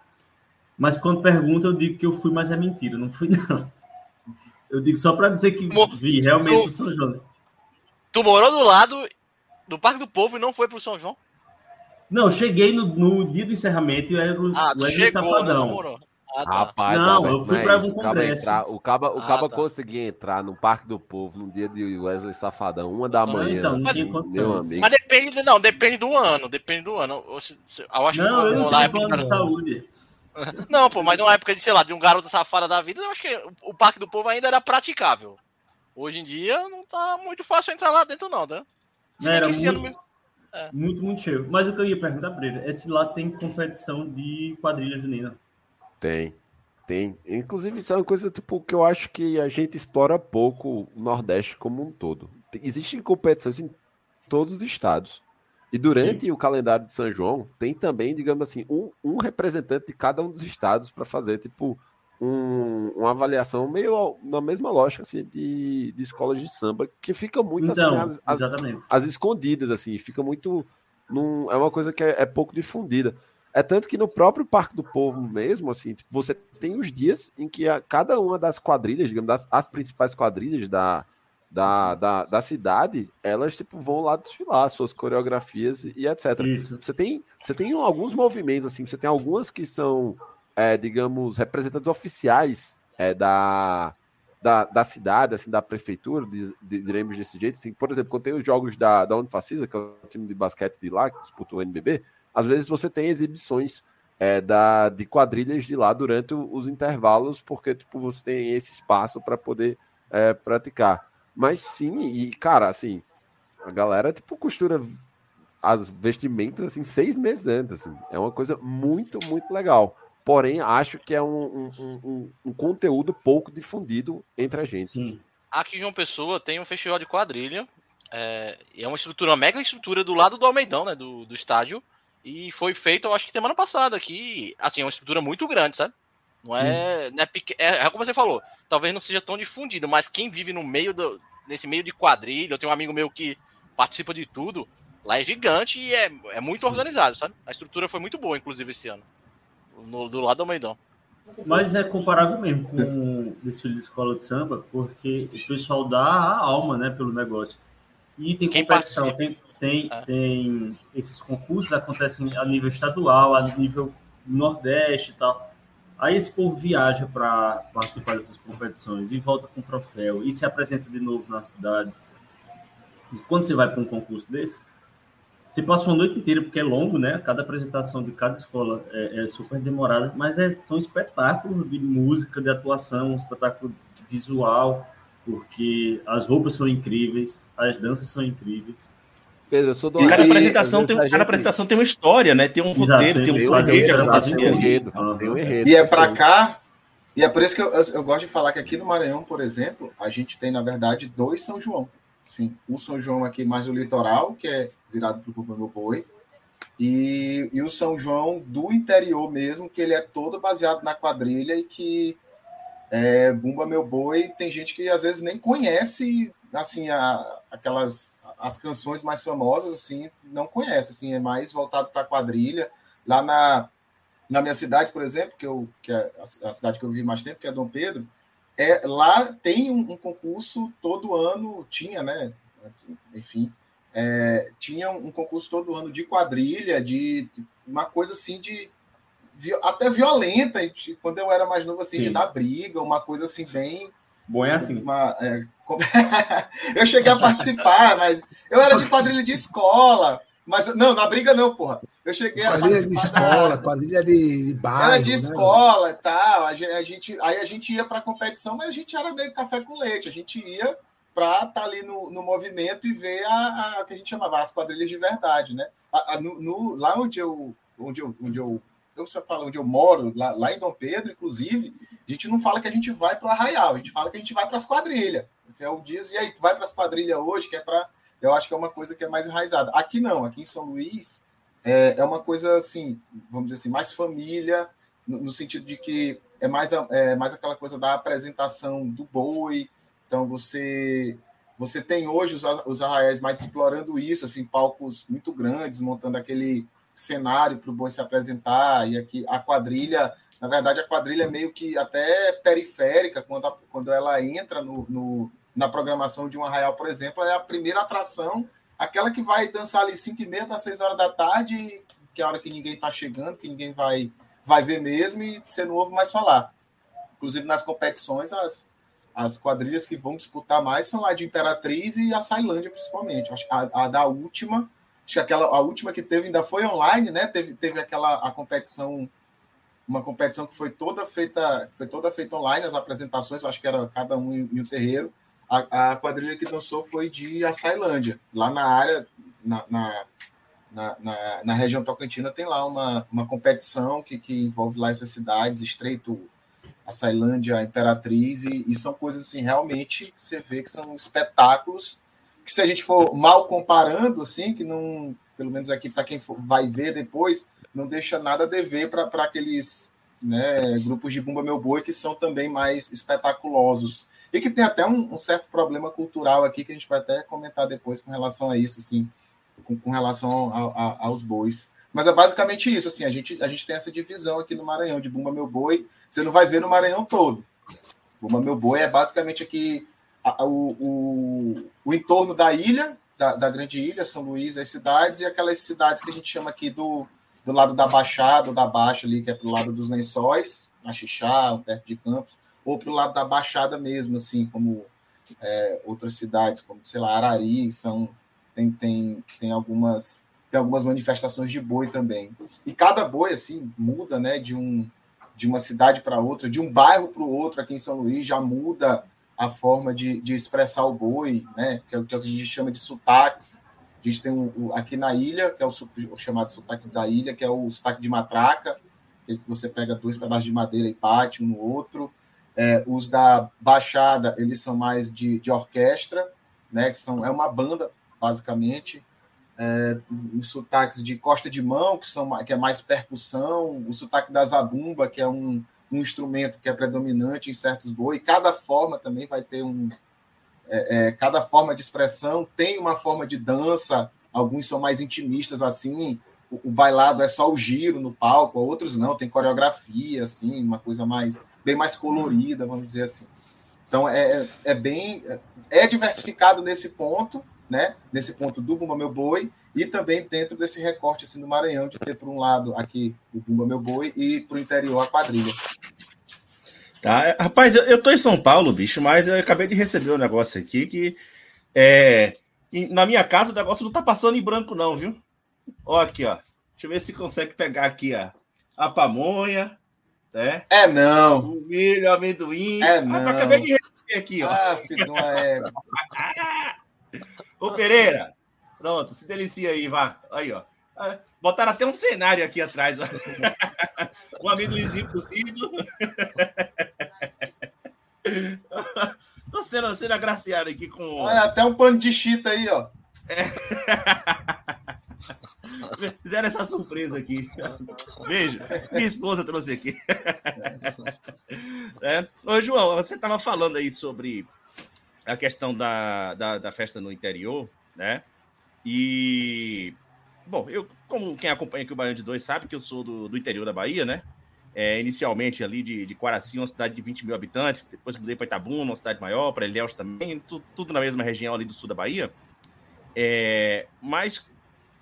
Mas quando perguntam, eu digo que eu fui, mas é mentira, não fui não. Eu digo só para dizer que vi realmente tu- o São João. Tu morou do lado do Parque do Povo e não foi pro São João? Não, cheguei no, no dia do encerramento e era o Ah, Wesley chegou, né? Safadão. Não. Ah, tá. Rapaz, Não, eu fui é um o caba congresso. entrar, o caba, o Ah, caba tá. conseguia entrar no Parque do Povo no dia de Wesley Safadão, uma da Ah, manhã. então, assim, meu amigo. Mas depende, não, depende do ano, depende do ano. Eu, acho Não, que eu não na tenho época plano de saúde. <laughs> Não, pô, mas numa época de, sei lá, de um garoto safado da vida, eu acho que o, o Parque do Povo ainda era praticável. Hoje em dia não tá muito fácil entrar lá dentro, não, tá? Se era muito- ano mesmo- Muito, muito cheio. Mas o que eu ia perguntar, Pereira, é se lá tem competição de quadrilha junina. Tem, tem. Inclusive, isso é uma coisa tipo, que eu acho que a gente explora pouco o Nordeste como um todo. Tem- Existem competições em todos os estados. E durante o calendário de São João, tem também, digamos assim, um, um representante de cada um dos estados para fazer, tipo, um- uma avaliação meio na mesma lógica assim, de, de escolas de samba, que fica muito Então, assim, as, as, as escondidas, assim, fica muito. num- é uma coisa que é, é pouco difundida. É tanto que no próprio Parque do Povo mesmo, assim, tipo, você tem os dias em que a- cada uma das quadrilhas, digamos, das, as principais quadrilhas da, da, da, da cidade, elas tipo, vão lá desfilar suas coreografias e, e etc. Isso. Você tem, você tem alguns movimentos, assim, você tem algumas que são, é, digamos, representantes oficiais é, da, da, da cidade, assim, da prefeitura, diz- di- diremos desse jeito. Assim, por exemplo, quando tem os jogos da, da Unifacisa, que é o time de basquete de lá, que disputa o NBB, às vezes você tem exibições é, da, de quadrilhas de lá durante os intervalos, porque tipo, você tem esse espaço para poder é, praticar. Mas sim, e cara, assim, a galera tipo costura as vestimentas assim seis meses antes, assim. É uma coisa muito, muito legal. Porém, acho que é um, um, um- um- conteúdo pouco difundido entre a gente. Sim. Aqui em João Pessoa tem um festival de quadrilha. É, é uma estrutura, uma mega estrutura do lado do Almeidão, né? Do, do estádio. E foi feito, eu acho que semana passada aqui. Assim, é uma estrutura muito grande, sabe? Não é, não é, é, é como você falou, talvez não seja tão difundido, mas quem vive no meio do, nesse meio de quadrilha, eu tenho um amigo meu que participa de tudo, lá é gigante e é, é muito organizado, sabe? A estrutura foi muito boa, inclusive, esse ano. No- do lado do Almeidão. Mas é comparável mesmo com o desfile de escola de samba, porque o pessoal dá a alma né, pelo negócio. E tem Quem competição, tem, tem, É. tem esses concursos acontecem a nível estadual, a nível nordeste e tal. Aí esse povo viaja para participar dessas competições e volta com troféu e se apresenta de novo na cidade. E quando você vai para um concurso desse, você passa uma noite inteira, porque é longo, né? Cada apresentação de cada escola é, é super demorada, mas é, são espetáculos de música, de atuação, um espetáculo visual, porque as roupas são incríveis, as danças são incríveis. Pedro, eu sou do cada apresentação, tem, cada apresentação tem uma história, né? Tem um roteiro, tem um enredo que acontece Tem um enredo. E é para cá, e é por isso que eu, eu, eu, gosto de falar que aqui no Maranhão, por exemplo, a gente tem, na verdade, dois São João. Sim, o São João aqui mais do litoral, que é virado para o meu boi, e, e o São João do interior mesmo, que ele é todo baseado na quadrilha e que é, Bumba Meu Boi, tem gente que às vezes nem conhece assim a, aquelas as canções mais famosas assim não conhece assim é mais voltado para quadrilha. Lá na, na minha cidade por exemplo que eu que é a, a cidade que eu vivi mais tempo que é Dom Pedro é lá tem um, um concurso todo ano tinha né enfim é, tinha um concurso todo ano de quadrilha de uma coisa assim de até violenta quando eu era mais novo assim da briga uma coisa assim bem Bom é assim. Uma, é, <laughs> eu cheguei a participar, mas eu era de quadrilha de escola. Mas não, na briga não, porra. Eu cheguei quadrilha a de escola, da... quadrilha de, de bairro. Era de né? escola e tal. A gente, aí a gente ia para competição, mas a gente era meio café com leite. A gente ia para estar tá ali no, no movimento e ver a, a, que a gente chamava as quadrilhas de verdade, né? A, a, no, no, lá onde eu, onde eu, onde eu eu só falo onde eu moro, lá, lá, em Dom Pedro, inclusive, a gente não fala que a gente vai para o Arraial, a gente fala que a gente vai para as quadrilhas. Esse é o diz, e aí, tu vai para as quadrilhas hoje, que é para. Eu acho que é uma coisa que é mais enraizada. Aqui não, aqui em São Luís é, é uma coisa assim, vamos dizer assim, mais família, no, no sentido de que é mais, é mais aquela coisa da apresentação do boi. Então você você tem hoje os, os arraiais mais explorando isso, assim, palcos muito grandes, montando aquele cenário para o boi se apresentar, e aqui a quadrilha, na verdade, a quadrilha é meio que até periférica, quando, a, quando ela entra no, no, na programação de um arraial, por exemplo, é a primeira atração, aquela que vai dançar ali 5 e meia para 6 horas da tarde, que é a hora que ninguém está chegando, que ninguém vai, vai ver mesmo, e você não ouve mais falar. Inclusive, nas competições, as, as quadrilhas que vão disputar mais são lá de Imperatriz e a Sailândia, principalmente. A, a da última Acho que aquela, a última que teve ainda foi online, né? Teve, teve aquela a competição, uma competição que foi toda feita, foi toda feita online, as apresentações, acho que era cada um em, um terreiro. A, a, quadrilha que dançou foi de Açailândia, lá na área, na, na, na, na, região tocantina, tem lá uma, uma competição que, que envolve lá essas cidades, Estreito, a Sailândia, a Imperatriz, e, e, são coisas assim, realmente que você vê que são espetáculos que se a gente for mal comparando, assim, que não, pelo menos aqui para quem for, vai ver depois, não deixa nada a dever para aqueles né, grupos de Bumba Meu Boi que são também mais espetaculosos. E que tem até um, um, certo problema cultural aqui que a gente vai até comentar depois com relação a isso, assim, com, com relação a, a, aos bois. Mas é basicamente isso, assim, a gente, a gente tem essa divisão aqui no Maranhão de Bumba Meu Boi. Você não vai ver no Maranhão todo. Bumba Meu Boi é basicamente aqui o, o, o entorno da ilha, da, da, grande ilha, São Luís, as cidades, e aquelas cidades que a gente chama aqui do, do lado da Baixada, da Baixa ali, que é pro lado dos lençóis, a Xixá, perto de Campos, ou pro lado da Baixada mesmo, assim, como é, outras cidades, como, sei lá, Arari, são, tem, tem, tem algumas tem algumas manifestações de boi também. E cada boi, assim, muda, né, de, um, de uma cidade para outra, de um bairro para o outro aqui em São Luís, já muda a forma de, de expressar o boi, né? Que é, que é, o que a gente chama de sotaques. A gente tem um, aqui na ilha, que é o, o, chamado sotaque da ilha, que é o sotaque de matraca, que você pega dois pedaços de madeira e bate um no outro. É, os da Baixada, eles são mais de, de orquestra, né? Que são, é uma banda, basicamente. É, os sotaques de Costa de Mão, que, são, que é mais percussão, o sotaque da Zabumba, que é um, um instrumento que é predominante em certos bois, cada forma também vai ter um. É, é, cada forma de expressão tem uma forma de dança, alguns são mais intimistas assim, o, bailado é só o giro no palco, outros não, tem coreografia, assim, uma coisa mais bem mais colorida, vamos dizer assim. Então é, é, é bem. É diversificado nesse ponto, né? Nesse ponto do Bumba Meu Boi, e também dentro desse recorte assim, do Maranhão, de ter, por um lado, aqui o Bumba Meu Boi e para o interior a quadrilha. Tá? Rapaz, eu, eu tô em São Paulo, bicho, mas eu acabei de receber um negócio aqui que é, na minha casa o negócio não tá passando em branco, não, viu? Ó, aqui, ó. Deixa eu ver se consegue pegar aqui, ó. A pamonha, né? É não. O milho, amendoim. É Ah, não. eu acabei de receber aqui, ó. Ah, filho. <laughs> Ô, Pereira. Pronto, se delicia aí, vá. Aí, ó. Ah, Botaram até um cenário aqui atrás, ó. <laughs> Um amendoinzinho cozido. <laughs> Tô sendo, sendo agraciado aqui com. Até um pano de chita aí, ó. Fizeram essa surpresa aqui. Beijo. Minha esposa trouxe aqui. <laughs> É. Ô, João, você estava falando aí sobre a questão da, da, da festa no interior, né? E, bom, eu, como quem acompanha aqui o Baiano de Dois sabe que eu sou do, do interior da Bahia, né? É, inicialmente ali de, de Quaraci, uma cidade de 20 mil habitantes, depois mudei para Itabuna, uma cidade maior, para Ilhéus também, tudo, tudo na mesma região ali do sul da Bahia. É, mas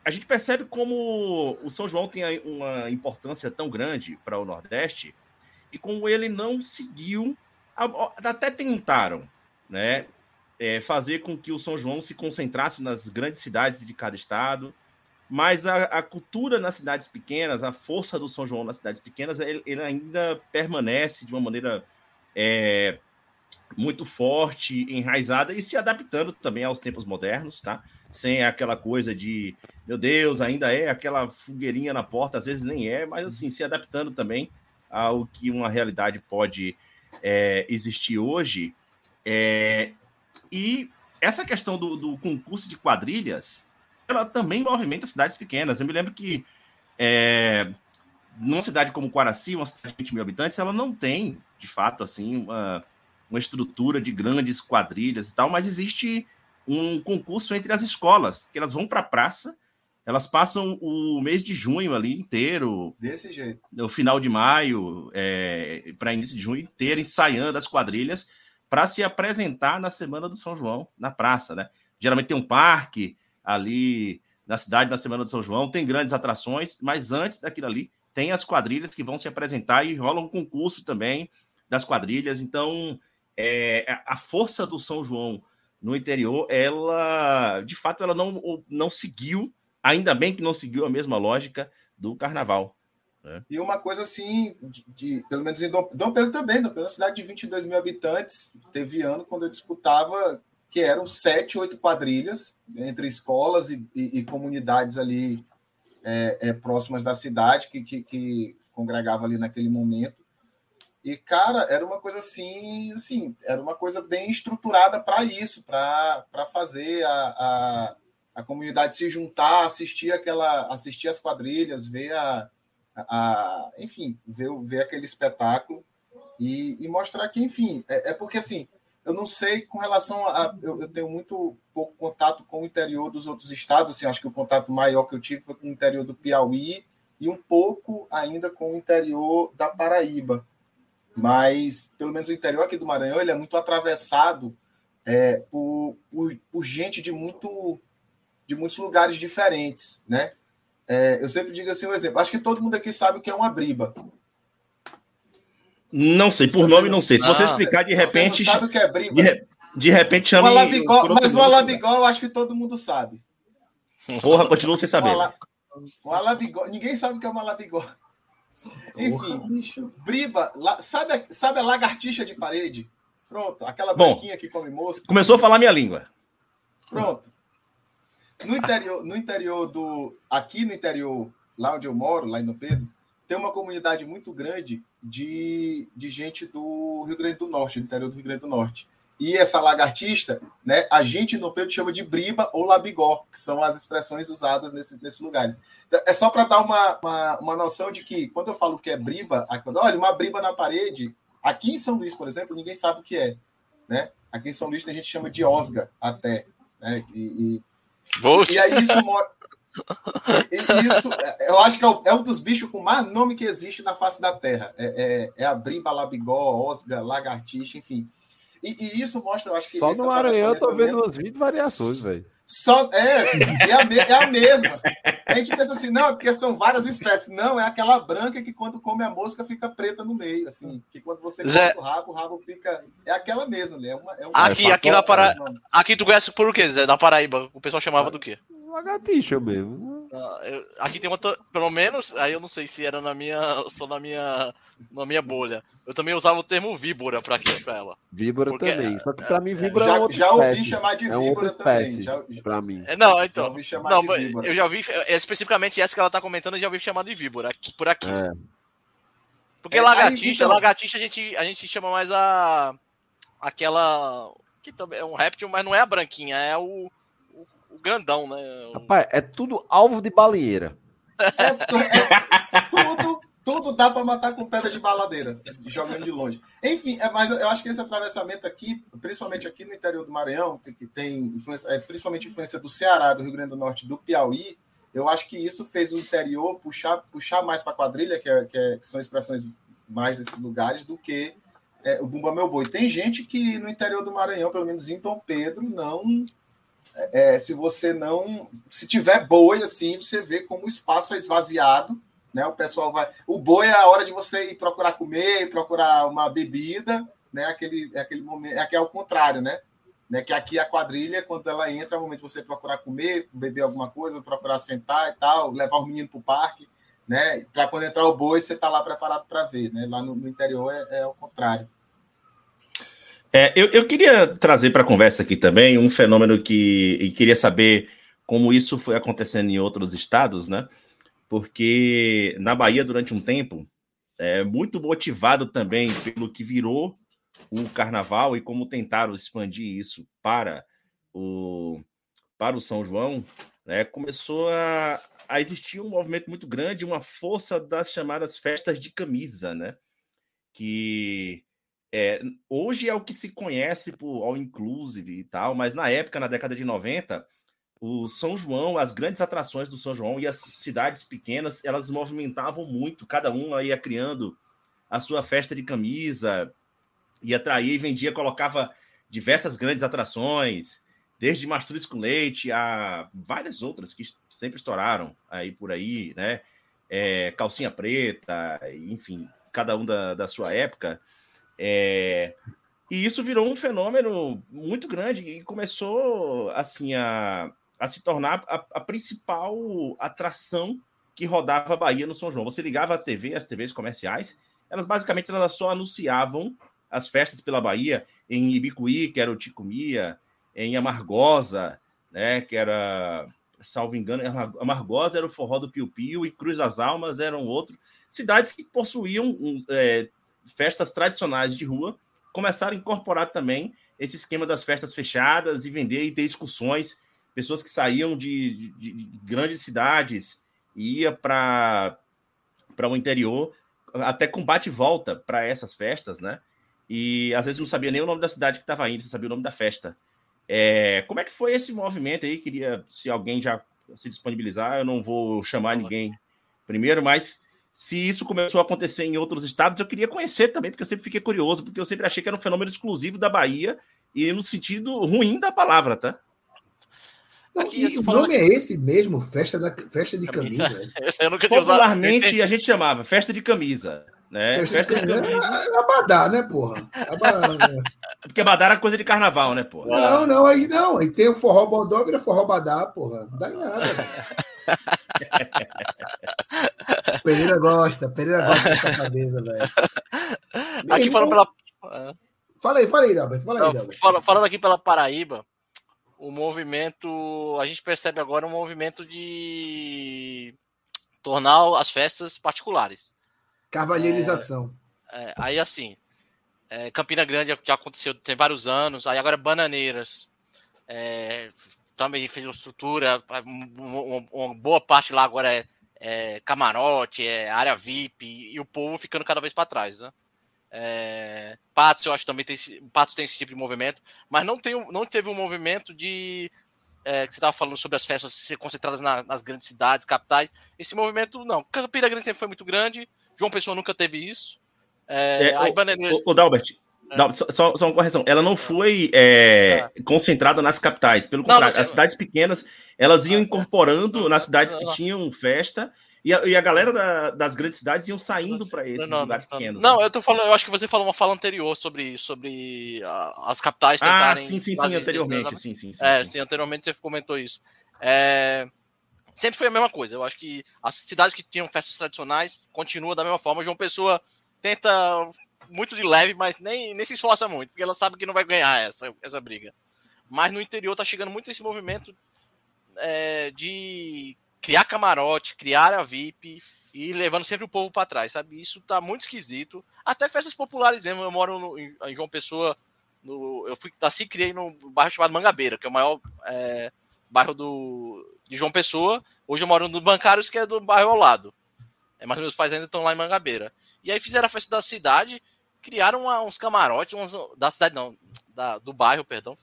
a gente percebe como o São João tem uma importância tão grande para o Nordeste e como ele não seguiu, até tentaram, né, é, fazer com que o São João se concentrasse nas grandes cidades de cada estado, mas a, a cultura nas cidades pequenas, a força do São João nas cidades pequenas, ele, ele ainda permanece de uma maneira é, muito forte, enraizada e se adaptando também aos tempos modernos, tá? Sem aquela coisa de, meu Deus, ainda é aquela fogueirinha na porta, às vezes nem é, mas assim, se adaptando também ao que uma realidade pode é, existir hoje. É, e essa questão do, do concurso de quadrilhas, ela também movimenta cidades pequenas. Eu me lembro que é, numa cidade como Quaraci, uma cidade de 20 mil habitantes, ela não tem, de fato, assim, uma, uma estrutura de grandes quadrilhas e tal, mas existe um concurso entre as escolas, que elas vão para a praça, elas passam o mês de junho ali inteiro, Desse jeito. no final de maio, é, para início de junho inteiro, ensaiando as quadrilhas para se apresentar na Semana do São João, na praça, né? Geralmente tem um parque ali na cidade na Semana do São João, tem grandes atrações, mas antes daquilo ali tem as quadrilhas que vão se apresentar e rola um concurso também das quadrilhas. Então, é, a força do São João no interior, ela, de fato, ela não, não seguiu, ainda bem que não seguiu a mesma lógica do carnaval. E uma coisa assim, de, de- pelo menos em Dom, Dom Pedro também, Dom Pedro é uma cidade de 22 mil habitantes. Teve ano quando eu disputava que eram sete, oito quadrilhas entre escolas e, e- e comunidades ali é, é, próximas da cidade que, que, que congregava ali naquele momento. E, cara, era uma coisa assim, assim, era uma coisa bem estruturada para isso, para fazer a, a, a comunidade se juntar, assistir aquela, assistir as quadrilhas, ver a, a, enfim, ver, ver aquele espetáculo e, e mostrar que, enfim, é, é porque assim, eu não sei com relação a. Eu, eu tenho muito pouco contato com o interior dos outros estados, assim, acho que o contato maior que eu tive foi com o interior do Piauí e um pouco ainda com o interior da Paraíba. Mas, pelo menos o interior aqui do Maranhão, ele é muito atravessado é, por, por, por gente de, muito, de muitos lugares diferentes, né? É, eu sempre digo assim um exemplo. Acho que todo mundo aqui sabe o que é uma briba. Não sei, por nome não- não sei. Se você Ah, explicar de Você não repente, sabe o que é briba? de, re- de repente por outro mas o alabigó eu acho que todo mundo sabe. Porra, continua sem saber. alabigó, ninguém sabe o que é um alabigó. Enfim, briba, la- sabe, a- sabe a lagartixa de parede? Pronto, aquela Bom. branquinha que come mosca. Começou a falar minha língua. Pronto. No interior, no interior do. Aqui no interior, lá onde eu moro, lá em Dom Pedro, tem uma comunidade muito grande de, de gente do Rio Grande do Norte, do interior do Rio Grande do Norte. E essa lagartista, né, a gente Dom Pedro chama de briba ou labigó, que são as expressões usadas nesses, nesses lugares. Então, é só para dar uma, uma, uma noção de que, quando eu falo que é briba, olha, uma briba na parede, aqui em São Luís, por exemplo, ninguém sabe o que é. Né? Aqui em São Luís a gente chama de osga até. Né? E, e- e aí isso mostra. E Isso, eu acho que é, é um dos bichos com mais nome que existe na face da Terra. É, é, é a briba, labigó, osga, lagartixa, enfim. E, e isso mostra, eu acho que. Só no Maranhão eu tô vendo umas 20 variações, velho. Só, é, é a, me- é a mesma. A gente pensa assim, não, é porque são várias espécies. Não, é aquela branca que quando come a mosca fica preta no meio, assim. Que quando você Zé- corta o rabo, o rabo fica. É aquela mesma, né? É uma, é uma- Aqui, é aqui na Para-? Aqui tu conhece por o quê, Zé? Na Paraíba. O pessoal chamava do quê? Lagartixa mesmo. Ah, eu- aqui tem outra, pelo menos, aí eu não sei se era na minha, <laughs> só na minha, na minha bolha. Eu também usava o termo víbora pra pra ela. Víbora Porque- também. Só que pra mim, víbora Já- é outra já ouvi espécie. chamar de é víbora também, já- pra mim. É, Não, Já então. ouvi chamar Não, de víbora. eu já ouvi, é, especificamente essa que ela tá comentando, eu já ouvi chamar de víbora, aqui, por aqui. É. Porque É, aí, lagartixa, então- lagartixa a gente, a gente chama mais a. aquela. que também é um réptil, mas não é a branquinha, é o grandão, né? Rapaz, é tudo alvo de baleeira. É, tu- é tudo, tudo dá para matar com pedra de baladeira, jogando de longe. Enfim, é, mas eu acho que esse atravessamento aqui, principalmente aqui no interior do Maranhão, tem- que tem influência, é, principalmente influência do Ceará, do Rio Grande do Norte, do Piauí, eu acho que isso fez o interior puxar, puxar mais para a quadrilha, que, é- que é- que são expressões mais desses lugares, do que é, o Bumba Meu Boi. Tem gente que no interior do Maranhão, pelo menos em Dom Pedro, não é, se você não. Se tiver boi, assim, você vê como o espaço é esvaziado, né? O pessoal vai. O boi é a hora de você ir procurar comer, procurar uma bebida, né? Aquele, é aquele momento. Que é o contrário, né? né? Que aqui a quadrilha, quando ela entra, é o momento de você procurar comer, beber alguma coisa, procurar sentar e tal, levar os meninos para o parque, né? Para quando entrar o boi, você tá lá preparado para ver, né? Lá no, no interior é, é o contrário. É, eu, eu queria trazer para a conversa aqui também um fenômeno que e queria saber como isso foi acontecendo em outros estados, né? Porque na Bahia, durante um tempo, é muito motivado também pelo que virou o carnaval e como tentaram expandir isso para o, para o São João, né? Começou a, a existir um movimento muito grande, uma força das chamadas festas de camisa, né? Que é, hoje é o que se conhece por all inclusive e tal, mas na época, na década de 90, o São João, as grandes atrações do São João e as cidades pequenas, elas movimentavam muito, cada uma ia criando a sua festa de camisa, ia atrair e vendia, colocava diversas grandes atrações, desde mastruz com leite a várias outras que sempre estouraram aí por aí, né? É, calcinha preta, enfim, cada um da, da sua época. É, e isso virou um fenômeno muito grande e começou assim a, a se tornar a, a principal atração que rodava a Bahia no São João. Você ligava a TV, as TVs comerciais, elas basicamente elas só anunciavam as festas pela Bahia em Ibicuí, que era o Ticumia, em Amargosa, né, que era, salvo engano, Amargosa era o Forró do Piu Piu e Cruz das Almas eram outro. Cidades que possuíam um, é, festas tradicionais de rua, começaram a incorporar também esse esquema das festas fechadas e vender e ter excursões, pessoas que saíam de, de, de grandes cidades e ia para para o interior, até com bate e volta para essas festas, né? E às vezes não sabia nem o nome da cidade que estava indo, você sabia o nome da festa. É, como é que foi esse movimento aí? Queria, se alguém já se disponibilizar, eu não vou chamar ninguém primeiro, mas se isso começou a acontecer em outros estados, eu queria conhecer também, porque eu sempre fiquei curioso, porque eu sempre achei que era um fenômeno exclusivo da Bahia e no sentido ruim da palavra, tá? Não, e o nome é esse mesmo? Festa, da, festa de camisa. <laughs> Eu nunca Popularmente a gente chamava festa de camisa. Né? Festa, Festa de de camisa. camisa. É Abadá, né, porra? Abadá, né? Porque Badar era coisa de carnaval, né, porra? Não, não, aí não. Aí tem o forró bodó, vira forró badá, porra. Não dá em nada. <laughs> Pereira gosta, Pereira gosta dessa cabeça, velho. Aqui falando pela. Fala aí, fala aí, Dalberto. Fala aí, Dalberto. fala- falando aqui pela Paraíba, o movimento. A gente percebe agora um movimento de tornar as festas particulares. Cavalheirização. É, aí assim, é, Campina Grande já aconteceu tem vários anos, aí agora Bananeiras é, também fez uma estrutura, uma- uma boa parte lá agora é, é camarote, é área VIP, e, o povo ficando cada vez para trás, né? É, Patos, eu acho também tem, Patos tem esse tipo de movimento, mas não, tem, não teve um movimento de é, que você estava falando sobre as festas ser concentradas na- nas grandes cidades, capitais. Esse movimento, não. Campina Grande sempre foi muito grande, João Pessoa nunca teve isso. É, É, o, Bananeiras. o, o Dalbert, Não, só, só, só uma correção. Ela não foi é, concentrada nas capitais. Pelo Ah. Não, contrário, não, as cidades pequenas elas iam Ah, incorporando <laughs> nas cidades que não. tinham festa e a, e a galera da- das grandes cidades iam saindo para esses lugares não, pequenos. não, né? eu tô falando, eu acho que você falou uma fala anterior sobre, sobre ah, as capitais Ah, tentarem. sim, sim, sim, isso, anteriormente. né? Sim, sim, sim. É, sim. sim, anteriormente você comentou isso. É, sempre foi a mesma coisa. Eu acho que as cidades que tinham festas tradicionais continuam da mesma forma. João Pessoa tenta muito de leve, mas nem, nem se esforça muito, porque ela sabe que não vai ganhar essa, essa briga. Mas no interior tá chegando muito esse movimento é, de criar camarote, criar a VIP e levando sempre o povo para trás, sabe? Isso tá muito esquisito. Até festas populares mesmo. Eu moro no- em, João Pessoa, no, eu fui assim criei num bairro chamado Mangabeira, que é o maior é, bairro do, de João Pessoa. Hoje eu moro no Bancários, que é do bairro ao lado. É, mas meus pais ainda estão lá em Mangabeira. E aí fizeram a festa da cidade, criaram uma- uns camarotes, da cidade não, da- do bairro, perdão.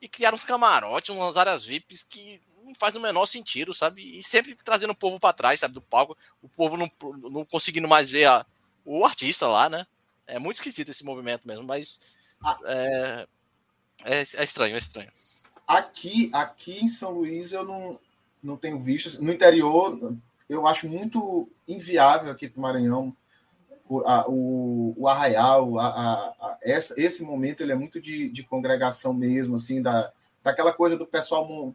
E criaram uns camarotes, umas áreas VIPs que não faz o menor sentido, sabe? E sempre trazendo o povo para trás, sabe, do palco. O povo não, não conseguindo mais ver a- o artista lá, né? É muito esquisito esse movimento mesmo, mas é, é, é estranho, é estranho. Aqui, aqui em São Luís eu não, não tenho visto. No interior, eu acho muito inviável aqui para o Maranhão o, a- o, o arraial, a, a- essa, esse momento ele é muito de, de congregação mesmo, assim, da, daquela coisa do pessoal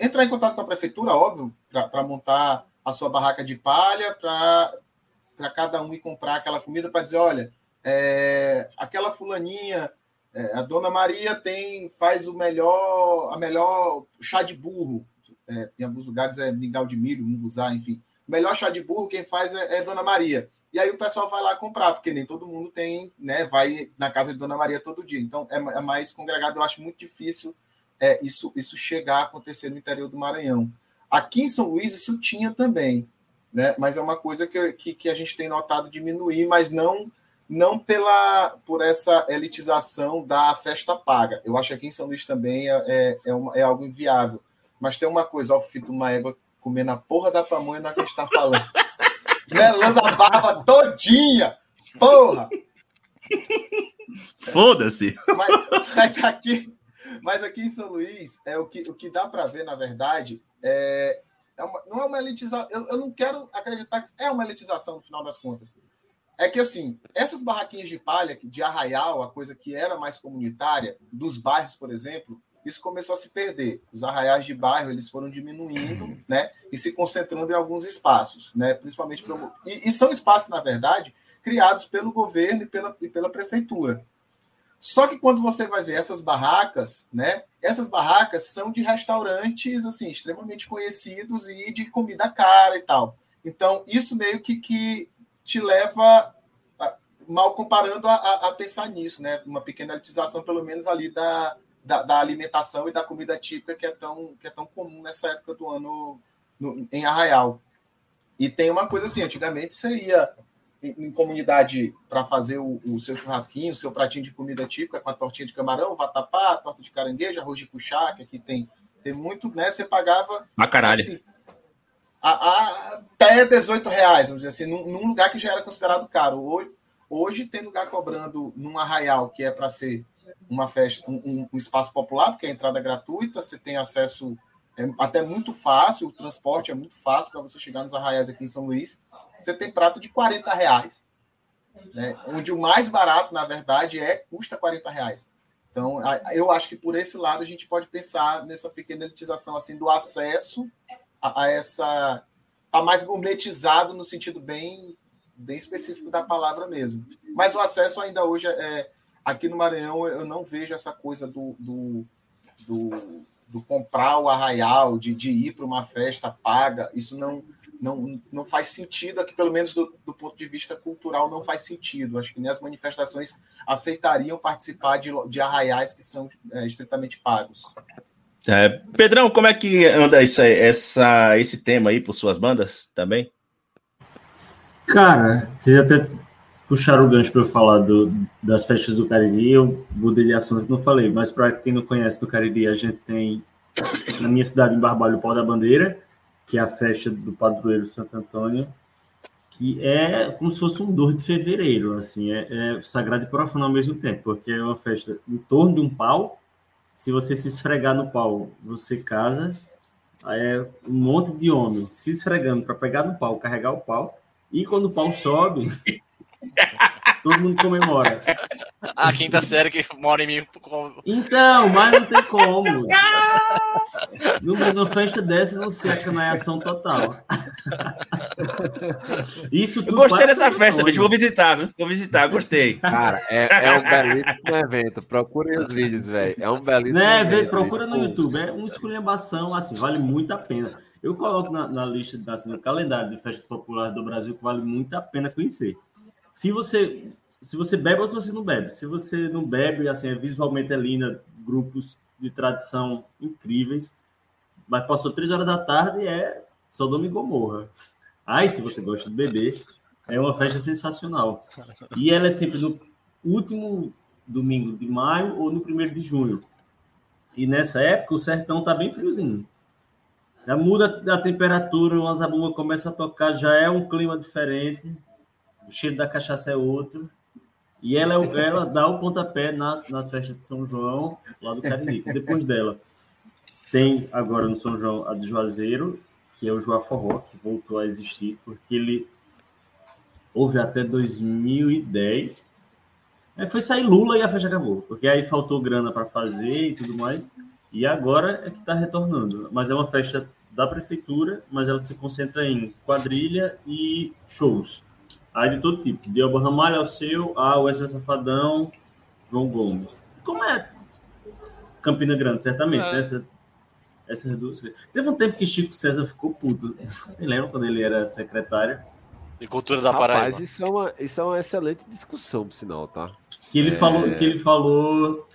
entrar em contato com a prefeitura, óbvio, para montar a sua barraca de palha, para cada um ir comprar aquela comida para dizer, olha, é, aquela fulaninha é, a Dona Maria tem faz o melhor a melhor chá de burro. É, em alguns lugares é mingau de milho, munguzá, enfim. O melhor chá de burro quem faz é, é Dona Maria. E aí o pessoal vai lá comprar, porque nem todo mundo tem, né? Vai na casa de Dona Maria todo dia. Então é, é mais congregado. Eu acho muito difícil é, isso, isso chegar a acontecer no interior do Maranhão. Aqui em São Luís isso tinha também, né? Mas é uma coisa que, que, que a gente tem notado diminuir, mas não não pela por essa elitização da festa paga. Eu acho que aqui em São Luís também é, é, é, uma- é algo inviável. Mas tem uma coisa, ó, filho de uma égua comendo a porra da pamonha na que a gente tá falando. <laughs> Melando a barba todinha! Porra! Foda-se. Mas, mas aqui, mas aqui em São Luís, é o que, o que dá para ver, na verdade, é, é uma- não é uma elitização. Eu, eu não quero acreditar que é uma elitização no final das contas. É que assim, essas barraquinhas de palha, de arraial, a coisa que era mais comunitária, dos bairros, por exemplo, isso começou a se perder. Os arraiais de bairro eles foram diminuindo, né, e se concentrando em alguns espaços, né, principalmente pelo, e, e são espaços, na verdade, criados pelo governo e pela, e pela prefeitura. Só que quando você vai ver essas barracas, né? Essas barracas são de restaurantes assim extremamente conhecidos e de comida cara e tal. Então isso meio que, que te leva a- mal comparando a, a- a pensar nisso, né? Uma pequena elitização pelo menos ali da, da, da alimentação e da comida típica que é tão que é tão comum nessa época do ano no- em Arraial. E tem uma coisa assim, antigamente você ia em, em comunidade para fazer o, o seu churrasquinho, o seu pratinho de comida típica com a tortinha de camarão, vatapá, torta de caranguejo, arroz de cuchá, que aqui tem, tem muito, né? Você pagava Pra caralho. assim, a, a- até 18 reais, vamos dizer assim, num, num lugar que já era considerado caro. Hoje, hoje tem lugar cobrando num arraial que é para ser uma festa, um, um- espaço popular, porque a entrada é gratuita, você tem acesso é até muito fácil, o transporte é muito fácil para você chegar nos arraiais aqui em São Luís. Você tem prato de 40 reais, né? onde o mais barato, na verdade, é custa 40 reais. Então, eu acho que por esse lado a gente pode pensar nessa pequena elitização assim do acesso a, a essa tá mais gourmetizado no sentido bem bem específico da palavra mesmo. Mas o acesso ainda hoje é aqui no Maranhão eu não vejo essa coisa do, do, do, do comprar o arraial, de, de ir para uma festa paga. Isso não não, não faz sentido aqui, pelo menos do, do ponto de vista cultural, não faz sentido. Acho que nem as manifestações aceitariam participar de, de arraiais que são é, estritamente pagos. É, Pedrão, como é que anda essa, essa, esse tema aí por suas bandas também? Cara, vocês até puxaram o gancho para eu falar do, das festas do Cariri. Eu mudei de assunto, não falei, mas para quem não conhece, no Cariri a gente tem, na minha cidade, em Barbalho, o Pau da Bandeira, que é a festa do padroeiro Santo Antônio. que é como se fosse um 2 de fevereiro, assim, é, é sagrado e profano ao mesmo tempo, porque é uma festa em torno de um pau. Se você se esfregar no pau, você casa. É um monte de homens se esfregando para pegar no pau, carregar o pau. E quando o pau sobe, todo mundo comemora. A quinta série que mora em mim. Então, mas não tem como. Numa, numa festa dessa, não se a canaiação total. Isso Eu gostei dessa festa, bicho. Vou visitar, viu? Vou visitar, gostei. Cara, é, é um belíssimo evento. Procurem os vídeos, velho. É um belíssimo Né, vê, evento. procura no YouTube. É uma esculhambação, assim, vale muito a pena. Eu coloco na, na lista, assim, no calendário de festas populares do Brasil que vale muito a pena conhecer. Se você, se você bebe ou se você não bebe. Se você não bebe, assim, é visualmente é linda, grupos de tradição incríveis, mas passou três horas da tarde é Sodoma e Gomorra. Ai, se você gosta de beber, é uma festa sensacional. E ela é sempre no último domingo de maio ou no primeiro de junho. E nessa época o sertão tá bem friozinho. Já muda a temperatura, uma zabumba começa a tocar, já é um clima diferente, o cheiro da cachaça é outro. E ela, é o- ela dá o pontapé nas, nas festas de São João, lá do Caririca. Depois dela, tem agora no São João a de Juazeiro, que é o Joá Forró, que voltou a existir, porque ele houve até 2010. Aí foi sair Lula e a festa acabou, porque aí faltou grana para fazer e tudo mais. E agora é que está retornando. Mas é uma festa da prefeitura, mas ela se concentra em quadrilha e shows. Aí de todo tipo. De Elba Ramalho ao seu, a Wesley Safadão, João Gomes. Como é Campina Grande, certamente, É. né? Essa- essas duas. Teve um tempo que Chico César ficou puto. <laughs> Você lembra quando ele era secretário? De cultura da Paraíba. Rapaz, isso é, uma, isso é uma excelente discussão, por sinal, tá? Que ele É. falou, que ele falou,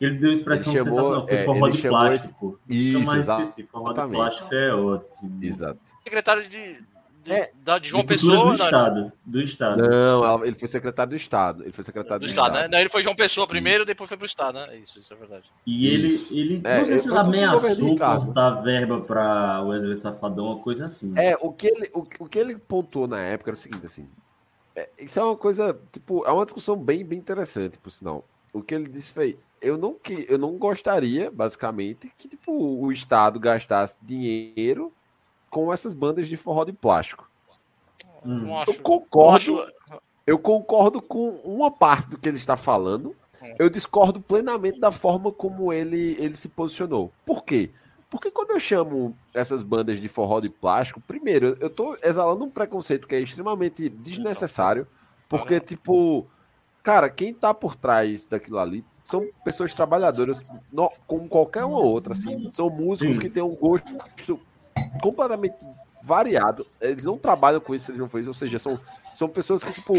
ele deu expressão Ele chamou- sensacional, foi é, forró de plástico. Isso, mais exato- forró de plástico é ótimo. Exato. Secretário de, de, É. da, de João Pessoa. do não, estado, do estado. Não, ele foi secretário do Estado. Ele foi secretário do do, Estado, né? Não, ele foi João Pessoa primeiro, depois foi pro Estado, né? Isso, isso é verdade. E ele, Isso. ele É, não sei se ele o ameaçou cortar verba para Wesley Safadão, uma coisa assim. É, o que ele, o, o que ele pontuou na época era o seguinte, assim. é, isso é uma coisa, tipo, é uma discussão bem, bem interessante, por sinal. O que ele disse foi, eu não, que, eu não gostaria, basicamente, que tipo, o Estado gastasse dinheiro com essas bandas de forró de plástico. Hum. Eu concordo, eu concordo com uma parte do que ele está falando. Eu discordo plenamente da forma como ele, ele se posicionou. Por quê? Porque quando eu chamo essas bandas de forró de plástico, primeiro, eu tô exalando um preconceito que é extremamente desnecessário, porque, tipo, cara, quem tá por trás daquilo ali são pessoas trabalhadoras, no- como qualquer uma outra, assim. São músicos Sim. que têm um gosto completamente variado. Eles não trabalham com isso, eles não fazem ou seja, são, são pessoas que, tipo,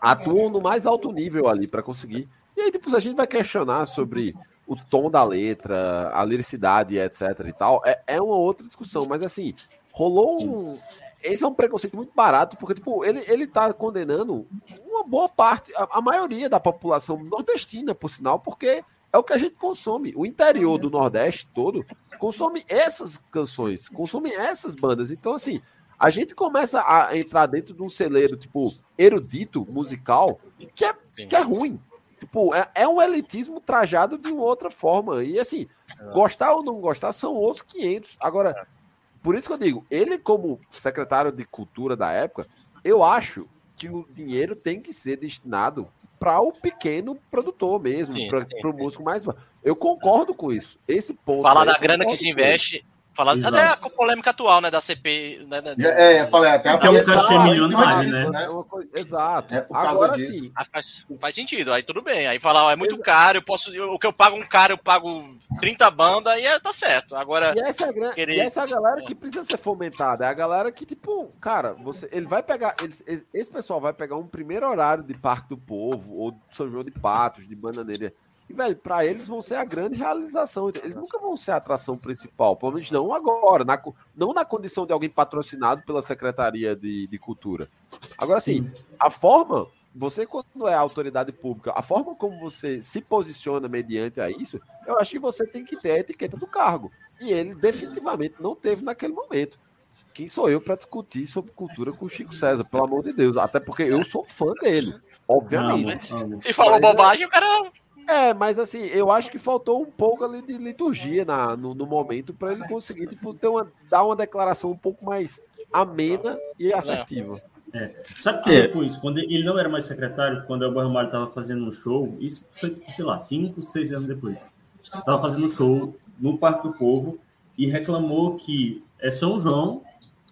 atuam no mais alto nível ali para conseguir. E aí, tipo, se a gente vai questionar sobre o tom da letra, a liricidade, etc e tal, é, é uma outra discussão. Mas assim, rolou um. Esse é um preconceito muito barato, porque, tipo, ele, ele tá condenando uma boa parte, a, a maioria da população nordestina, por sinal, porque é o que a gente consome. O interior do Nordeste todo consome essas canções, consome essas bandas. Então, assim, a gente começa a entrar dentro de um celeiro, tipo, erudito, musical, que é, Sim. que é ruim. Tipo, é, é um elitismo trajado de uma outra forma. E assim, gostar ou não gostar são outros 500. Agora, por isso que eu digo, ele como secretário de cultura da época, eu acho que o dinheiro tem que ser destinado para o pequeno produtor mesmo, para o músico mais. Eu concordo com isso. Esse ponto. Falar da grana que se investe. Falar, Exato. até a polêmica atual, né? Da CP. Né, da- Já- É, eu falei, até a É milionário, cima né? É coisa- Exato. É por causa Agora disso. sim. Ah, faz, faz sentido, aí tudo bem. Aí falar, ó, é muito caro, eu posso. eu- o que eu pago um cara, eu pago 30 bandas e é, tá certo. Agora, E essa, é a gran- Querer- e essa é a galera que precisa ser fomentada. É a galera que, tipo, cara, você, ele vai pegar. eles- esse- pessoal vai pegar um primeiro horário de Parque do Povo, ou de São João de Patos, de Bananeira. E, velho, pra eles vão ser a grande realização. Eles nunca vão ser a atração principal. Pelo menos não agora. na não na condição de alguém patrocinado pela Secretaria de, de Cultura. Agora, assim, a forma. Você, quando é autoridade pública, a forma como você se posiciona mediante a isso, eu acho que você tem que ter a etiqueta do cargo. E ele definitivamente não teve naquele momento. quem sou eu para discutir sobre cultura com o Chico César, pelo amor de Deus. Até porque eu sou fã dele, obviamente. Se falou bobagem, o cara. É, mas assim, eu acho que faltou um pouco ali de liturgia na, no, no momento para ele conseguir tipo, ter uma, dar uma declaração um pouco mais amena e assertiva. É. Sabe que depois, quando ele não era mais secretário, quando o Ramalho estava fazendo um show, isso foi, sei lá, cinco, seis anos depois. Estava fazendo um show no Parque do Povo e reclamou que é São João,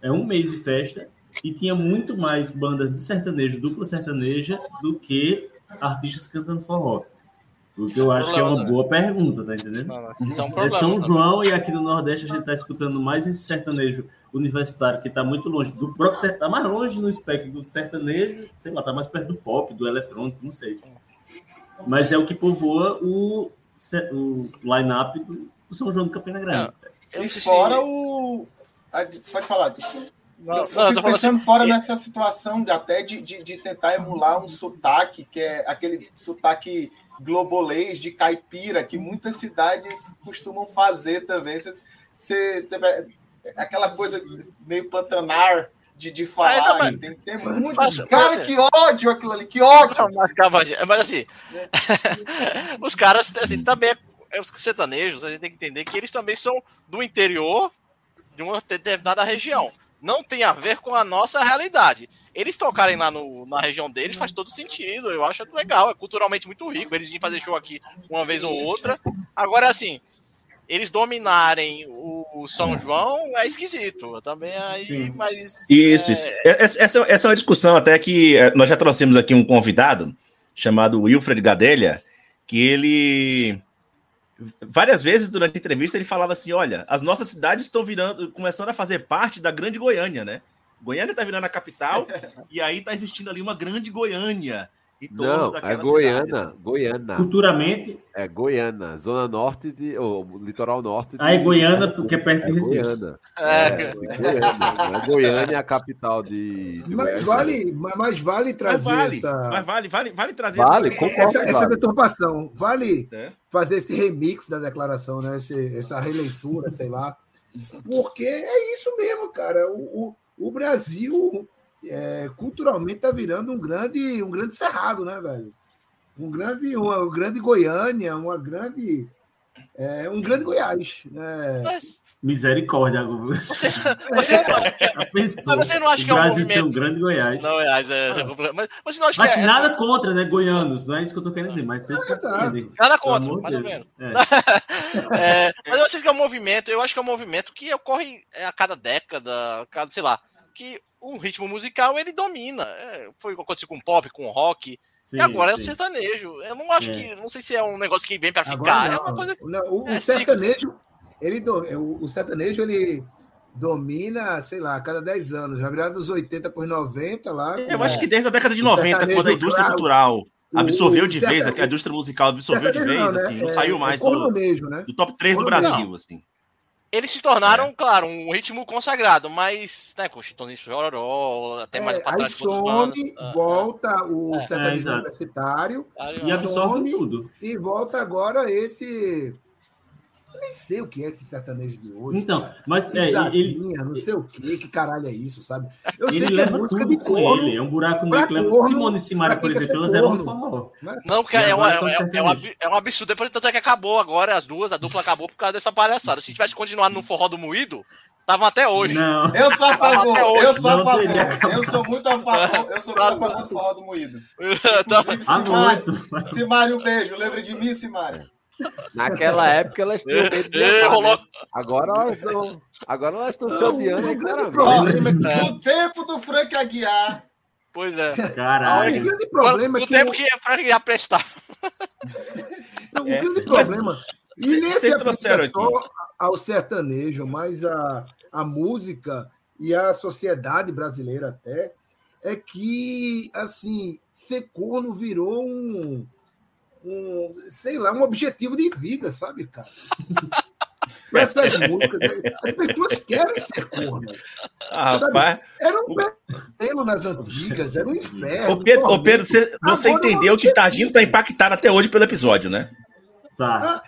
é um mês de festa, e tinha muito mais bandas de sertanejo, dupla sertaneja, do que artistas cantando forró. O que eu acho que é uma boa pergunta, tá entendendo? É São João e aqui no Nordeste a gente está escutando mais esse sertanejo universitário que está muito longe do próprio sertanejo, está mais longe no espectro do sertanejo, sei lá, está mais perto do pop, do eletrônico, não sei. Mas é o que povoa o, o line-up do, do São João do Campina Grande. E fora o. Pode falar. tipo, Não, eu não, eu fico tô falando pensando assim, fora e- nessa situação de, até de, de, de tentar emular um sotaque, que é aquele sotaque globolês de caipira, que muitas cidades costumam fazer também. Você, você- aquela coisa meio pantanar de, de falar. não, mas- tem, tem muito. mas- cara, mas- que ódio aquilo ali, que ódio! Não, mas, calma, mas assim, <laughs> os caras, assim, também, é- os sertanejos, a gente tem que entender que eles também são do interior de uma determinada região. Não tem a ver com a nossa realidade. Eles tocarem lá no- na região deles faz todo sentido. Eu acho legal, é culturalmente muito rico. Eles iam fazer show aqui uma vez ou outra. Agora, assim, eles dominarem o, o São João é esquisito. Também aí, mas. Isso, é, isso. Essa, essa- essa é uma discussão até que eh, nós já trouxemos aqui um convidado chamado Wilfred Gadelha, que ele várias vezes durante a entrevista ele falava assim: olha, as nossas cidades estão virando, começando a fazer parte da grande Goiânia, né? Goiânia está virando a capital e aí está existindo ali uma grande Goiânia. em torno Não, é Goiânia, cidades. Goiânia. Culturalmente, É Goiânia, zona norte de. Ou litoral norte de. aí Goiânia, porque é perto É de Recife. Goiânia. É. É, Goiânia. É Goiânia a capital de. de Mas vale, mas mas vale Mas trazer vale, essa, mas vale, vale, vale trazer Vale, essa concordo. essa, essa vale. deturpação. Vale É. fazer esse remix da declaração, né? Esse- essa releitura, sei lá. Porque é isso mesmo, cara. O, o, o Brasil é, culturalmente está virando um grande, um grande cerrado, né, velho? Um grande, uma, um grande Goiânia, uma grande. É, um grande Goiás. Né? Mas Misericórdia. você, você não acha que é, <laughs> Mas você não acha o que é um movimento- um grande Goiás. Não, é, é, mas você não acha Mas que é, nada contra, né, goianos? Não é isso que eu tô querendo dizer, mas vocês compreendem. Nada contra, mais ou Deus. menos. É. <laughs> É, mas eu sei que é um movimento, eu acho que é um movimento que ocorre a cada década, a cada, sei lá, que o ritmo musical ele domina. É, foi o que aconteceu com o pop, com o rock, Sim, e agora é o sim. sertanejo. Eu não acho É. que, não sei se é um negócio que vem pra Agora ficar, é não. uma coisa. Não, o, o é sertanejo, ele do- o, o sertanejo, ele domina, sei lá, a cada 10 anos. Já virado dos 80 por 90 lá. Eu acho que desde a década de 90, sertanejo quando a indústria claro. cultural O- absorveu o de vez, a indústria musical absorveu de vez, não, né? assim, não É- saiu é mais do, cornonejo, né? do top 3 do Cornonejo. Brasil, assim. Eles se tornaram, claro, um ritmo consagrado, mas, né, com Chitãozinho Chororó, até mais É, pra aí trás. bandas. some, Ah, volta o É. sertanejo É, universitário E absorve tudo. e volta agora esse. Eu nem sei o que é esse sertanejo de hoje. Então, mas é, ele, não sei o que, que caralho é isso, sabe? Eu ele sei que é leva música tudo de corno, ele. É um buraco negro. que leva- corno, Simone e Simaria, por quer exemplo, elas eram um corno. forró. Não, porque é, uma- é, é, é, um é um absurdo. Depois tanto é que acabou agora, as duas, a dupla acabou por causa dessa palhaçada. Se tivesse continuado no forró do moído, estavam até hoje. Não. Eu sou a favor, Até hoje. eu sou a favor. Eu sou muito a favor, eu sou muito a favor do forró do moído. Então, <laughs> Inclusive, Simário. Simário, um beio. Lembra de mim, Simário? Naquela época elas tinham medo de né? Agora elas estão. Agora elas estão se odiando, o grande claramente. problema é que No tempo do Frank Aguiar, Pois é. o Caralho. grande problema é que tempo o- que pra ia prestar. Não, o É, grande mas problema. E nem se trouxeram aplica só ao sertanejo, mas a, a música e a sociedade brasileira até, é que, assim, ser corno virou um, um, sei lá, um objetivo de vida, sabe, cara? <laughs> Essas músicas, né? as pessoas querem ser cornas. Ah, rapaz, Era um pesadelo nas antigas, era um inferno. ô Pedro, ô. Pedro você, você Agora entendeu que Tadinho tá impactado até hoje pelo episódio, né? Tá.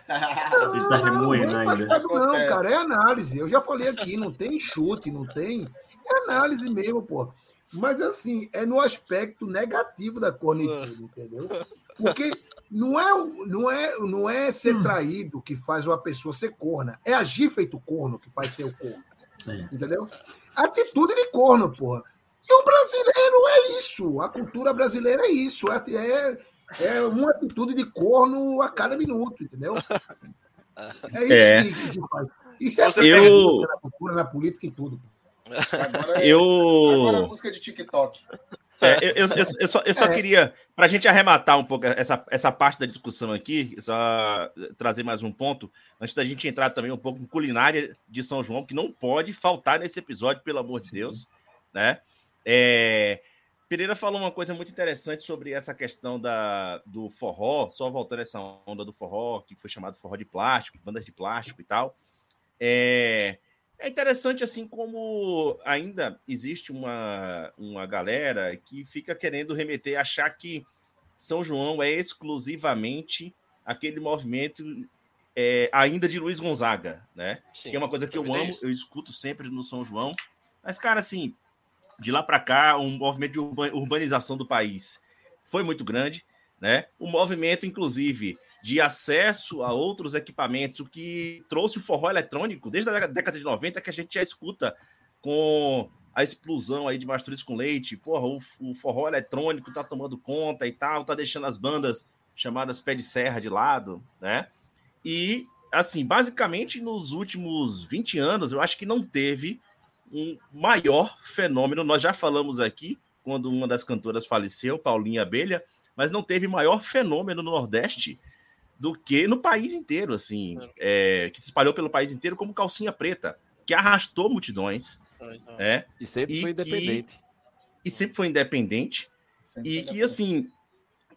Ele tá remoendo não, mas ainda. Não, cara, é análise. Eu já falei aqui, não tem chute, não tem. é análise mesmo, pô. Mas assim, é no aspecto negativo da cornitude, entendeu? Porque não é, o- não é, não é ser traído que faz uma pessoa ser corna. É agir feito corno que faz ser o corno. É. Entendeu? Atitude de corno, porra. E o brasileiro é isso. A cultura brasileira é isso. É, é, é uma atitude de corno a cada minuto, entendeu? É isso É. Que, que- que faz. Isso é Eu- na cultura, na política e tudo. Agora, é- Eu. agora a música de TikTok. É, eu, eu- eu- eu só, eu só É. queria, para a gente arrematar um pouco essa, essa parte da discussão aqui, só trazer mais um ponto, antes da gente entrar também um pouco em culinária de São João, que não pode faltar nesse episódio, pelo amor de Deus, né? É, Pereira falou uma coisa muito interessante sobre essa questão da, do forró, só voltando essa onda do forró, que foi chamado forró de plástico, bandas de plástico e tal. É, é interessante, assim, como ainda existe uma, uma galera que fica querendo remeter, achar que São João é exclusivamente aquele movimento é, ainda de Luiz Gonzaga, né? Sim, que é uma coisa que eu amo, eu escuto sempre no São João. Mas, cara, assim, de lá para cá, um movimento de urba- urbanização do país foi muito grande, né? O movimento, inclusive, de acesso a outros equipamentos, o que trouxe o forró eletrônico desde a década de 90, que a gente já escuta com a explosão aí de Mastruz com Leite. Porra, o, o forró eletrônico tá tomando conta e tal, tá deixando as bandas chamadas pé de serra de lado, né? E, assim, basicamente nos últimos 20 anos, eu acho que não teve um maior fenômeno. Nós já falamos aqui, quando uma das cantoras faleceu, Paulinha Abelha, mas não teve maior fenômeno no Nordeste do que no país inteiro, assim, é, que se espalhou pelo país inteiro como calcinha preta, que arrastou multidões, né? E sempre E foi que- independente. E sempre foi independente. Sempre E que, assim,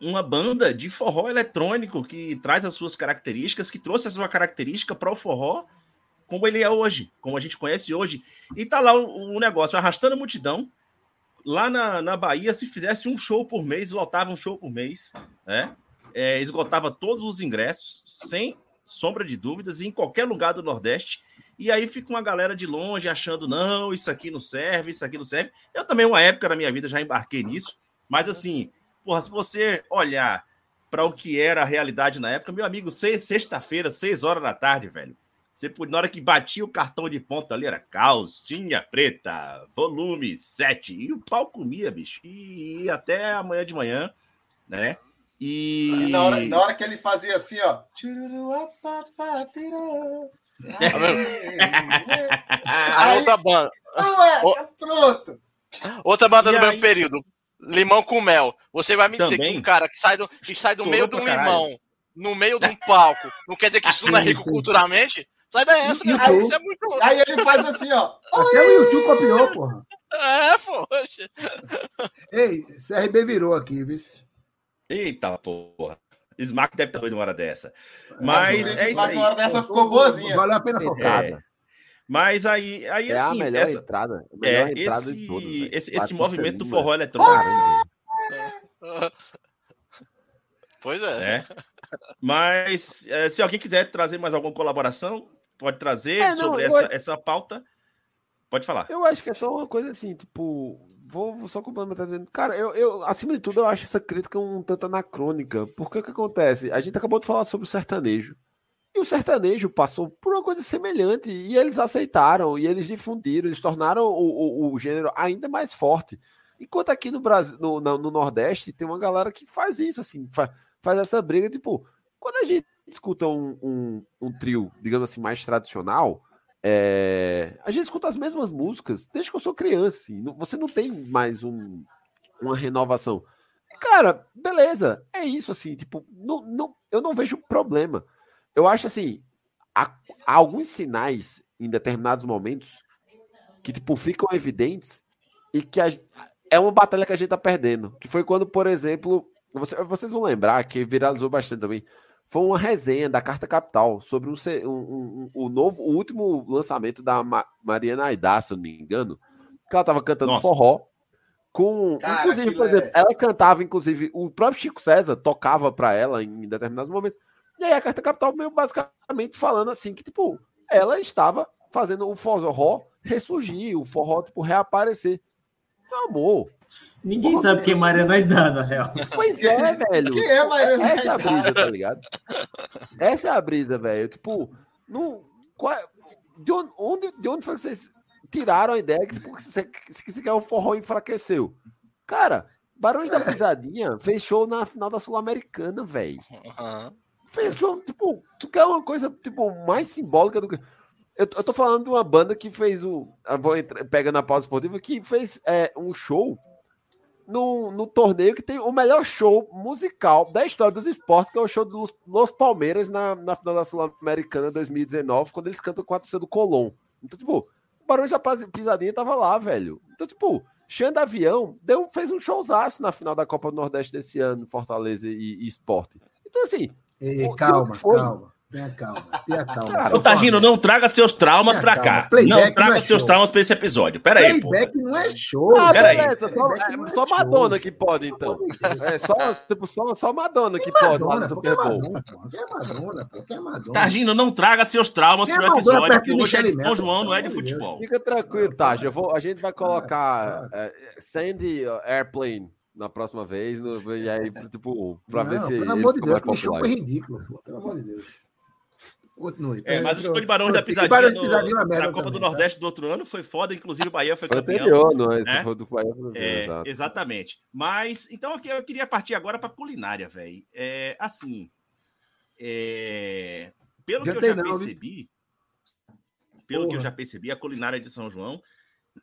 uma banda de forró eletrônico que traz as suas características, que trouxe a sua característica para o forró como ele é hoje, como a gente conhece hoje. E tá lá o, o negócio arrastando a multidão. Lá na, na Bahia, se fizesse um show por mês, lotava um show por mês, né? É, esgotava todos os ingressos, sem sombra de dúvidas, em qualquer lugar do Nordeste. E aí fica uma galera de longe achando, não, isso aqui não serve, isso aqui não serve. Eu também, uma época da minha vida, já embarquei nisso. Mas assim, porra, se você olhar para o que era a realidade na época, meu amigo, sexta-feira, seis horas da tarde, velho. Você, na hora que batia o cartão de ponta ali, era calcinha preta, volume 7. E o pau comia, bicho. E, ia até amanhã de manhã, né? E. Na hora, na hora que ele fazia assim, ó. Tchururuapapapirô. A Aí- outra banda, Ué, Ô. pronto. outra banda E do aí- mesmo período. Limão com mel. Você vai me dizer Também. que um cara que sai do, que sai do meio de um caralho. limão, no meio de um palco, não quer dizer que isso não é rico <laughs> culturalmente? Sai dessa, meu irmão. Isso é muito. Aí ele faz assim, ó. Até o YouTube copiou, porra. É, poxa. Ei, CRB virou aqui, viu? Eita porra. Smack deve estar doido uma hora dessa. Mas Essa é isso aí. Uma hora dessa ficou boazinha. Valeu a pena focar. Entrada. Mas aí, aí É a assim, melhor essa, entrada. A melhor é, entrada esse, de velho. esse, esse movimento do forró eletrônico, Caramba. <laughs> Pois é. né? Mas eh, se alguém quiser trazer mais alguma colaboração, pode trazer É, não, sobre essa, acho- essa pauta. Pode falar. Eu acho que é só uma coisa assim, tipo, vou, só complementar dizendo, cara, eu, eu, acima de tudo, eu acho essa crítica um tanto anacrônica, porque o que acontece? A gente acabou de falar sobre o sertanejo, e o sertanejo passou por uma coisa semelhante, e eles aceitaram, e eles difundiram, eles tornaram o, o, o gênero ainda mais forte. Enquanto aqui no Brasil, no, na- no Nordeste, tem uma galera que faz isso, assim, faz, faz essa briga, tipo, quando a gente escuta um, um, um trio, digamos assim, mais tradicional, é, a gente escuta as mesmas músicas desde que eu sou criança. Assim, você não tem mais um, uma renovação. Cara, beleza, é isso assim. Tipo, não, não, eu não vejo problema. Eu acho assim, há, há alguns sinais em determinados momentos que tipo ficam evidentes e que a- é uma batalha que a gente tá perdendo. Que foi quando, por exemplo, você- vocês vão lembrar que viralizou bastante também. Foi uma resenha da Carta Capital sobre um, um- um- um- o novo, o último lançamento da Ma- Mariana Aidá, se eu não me engano, que ela tava cantando Nossa. forró. Com, Cara, inclusive, por exemplo, é- ela cantava, inclusive, o próprio Chico César tocava para ela em determinados momentos. E aí a Carta Capital meio basicamente falando assim que, tipo, ela estava fazendo o forró ressurgir, o forró, tipo, reaparecer. Meu amor. Ninguém Porra, sabe quem é Mariana Aidar, na real. Pois é, velho. Quem é Mariana Essa é a brisa, tá ligado? Essa é a brisa, velho. Tipo, no, qual, de, onde, de onde foi que vocês tiraram a ideia que, tipo, que, se, que o forró enfraqueceu? Cara, Barões da Pisadinha fez show na final da Sul-Americana, velho. Uhum. Fez show, tipo, tu quer uma coisa, tipo, mais simbólica do que. Eu, eu tô falando de uma banda que fez o. Vou entrar, pega na pausa esportiva, que fez é, um show no, no torneio que tem o melhor show musical da história dos esportes, que é o show dos Los Palmeiras na, na final da Sul-Americana 2019, quando eles cantam com a torcida do Colom. Então, tipo, o Barão de Pisadinha tava lá, velho. Então, tipo, Xanda Avião deu, fez um showzaço na final da Copa do Nordeste desse ano, Fortaleza e, e Esporte. Então, assim. Calma, calma. Tenha calma, tenha calma. Ô, Tagino, não traga seus traumas tenha pra calma. cá. Playback não traga não é seus show. traumas pra esse episódio. Pera aí, pô. Playback não é show. Ah, Pera beleza, aí. Só, é, só é Madonna show. que pode, então. É só, tipo, só, só Madonna que, que pode Madonna, fazer Super Bowl. Que é Madonna, pô. Que é Madonna. Tagino, não traga seus traumas que pro episódio, que hoje é São João, não é de futebol. Fica tranquilo, Taj. A gente vai colocar uh, Sandy Airplane na próxima vez, no, e aí, tipo, pra não, ver se. Pelo amor de Deus, que show foi ridículo, pô. Pelo amor de Deus. Continue. É, mas o de Barões da Pisadinha, Barões no, Pisadinha é na Copa também, do tá? Nordeste do outro ano foi foda, inclusive o Bahia foi, foi campeão. Anterior, não, é? né? foi do Bahia foi é, exato. Exatamente. Mas, então eu queria partir agora para culinária, velho. É, assim, é, pelo já que eu já não, percebi, pelo Porra. que eu já percebi, a culinária de São João,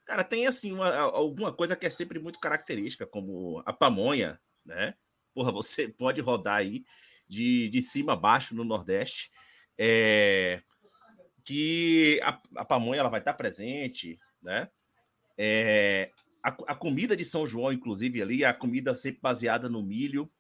cara, tem assim uma, alguma coisa que é sempre muito característica, como a pamonha, né? Porra, você <laughs> pode rodar aí de, de cima a baixo no Nordeste é, que a, a, pamonha ela vai estar presente, né? É, a, a, comida de São João, inclusive, ali, a comida sempre baseada no milho.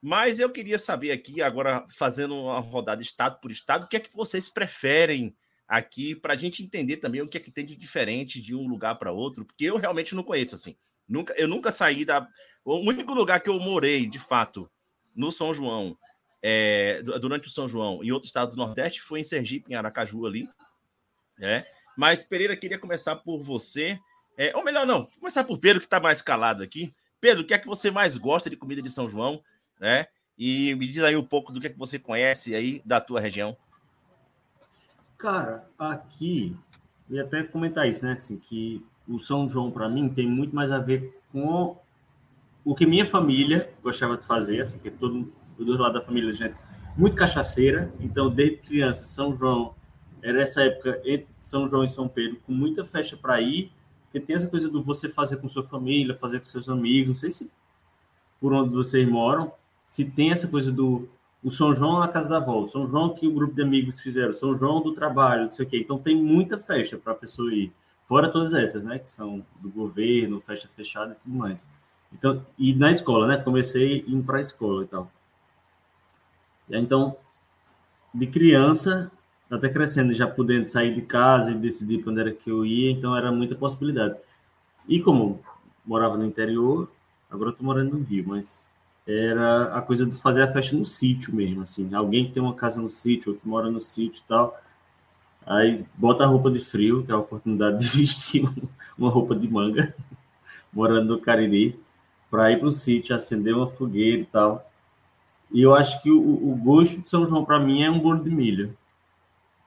Mas eu queria saber aqui, agora fazendo uma rodada estado por estado, o que é que vocês preferem aqui, para a gente entender também o que é que tem de diferente de um lugar para outro, porque eu realmente não conheço assim. Nunca, eu nunca saí da. O único lugar que eu morei, de fato, no São João, é, durante o São João em outros estados do Nordeste, foi em Sergipe, em Aracaju ali. Né? Mas, Pereira, queria começar por você. É, ou melhor, não, começar por Pedro, que está mais calado aqui. Pedro, o que é que você mais gosta de comida de São João? Né? E me diz aí um pouco do que é que você conhece aí da tua região. Cara, aqui, eu ia até comentar isso, né? Assim, que o São João, para mim, tem muito mais a ver com o que minha família gostava de fazer, assim, que todo do lado da família, gente, muito cachaceira. Então, desde criança, São João era essa época entre São João e São Pedro, com muita festa para ir, porque tem essa coisa do você fazer com sua família, fazer com seus amigos. Não sei se por onde vocês moram, se tem essa coisa do o São João na casa da avó, o São João que o grupo de amigos fizeram, São João do trabalho, não sei o quê. Então tem muita festa para a pessoa ir. Fora todas essas, né, que são do governo, festa fechada e tudo mais. Então, e na escola, né? Comecei indo para a escola e tal. Então, de criança, até crescendo, já podendo sair de casa e decidir para onde era que eu ia, então era muita possibilidade. E como morava no interior, agora estou morando no Rio, mas era a coisa de fazer a festa no sítio mesmo, assim. Alguém que tem uma casa no sítio, ou que mora no sítio e tal, aí bota a roupa de frio, que é a oportunidade de <laughs> vestir uma roupa de manga, <laughs> morando no Cariri, para ir para o sítio, acender uma fogueira e tal. E eu acho que o, o gosto de São João, para mim, é um bolo de milho.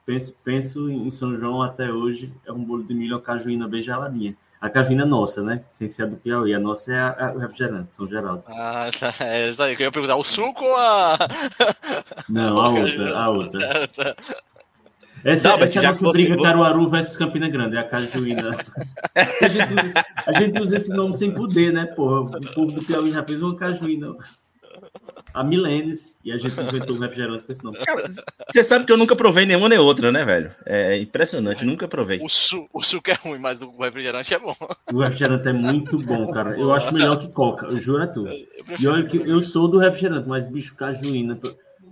Penso, penso em São João até hoje, é um bolo de milho, uma cajuína bem geladinha. A cajuína nossa, né? Sem ser a do Piauí. A nossa é a, a, refrigerante, São Geraldo. Ah, tá. É isso aí eu ia perguntar. O suco ou a. <laughs> Não, a outra. A <laughs> outra. Essa, não, essa é a nossa briga você... Caruaru versus Campina Grande, é a cajuína. <laughs> a, gente usa, a gente usa esse nome sem poder, né, porra? O povo do Piauí já fez uma cajuína há milênios e a gente inventou o refrigerante com esse nome. Cara, você sabe que eu nunca provei nenhuma nem outra, né, velho? É impressionante, nunca provei. O, su o suco é ruim, mas o refrigerante é bom. O refrigerante é muito bom, cara. Eu acho melhor que coca, eu juro a tu. E olha que eu sou do refrigerante, mas bicho, cajuína.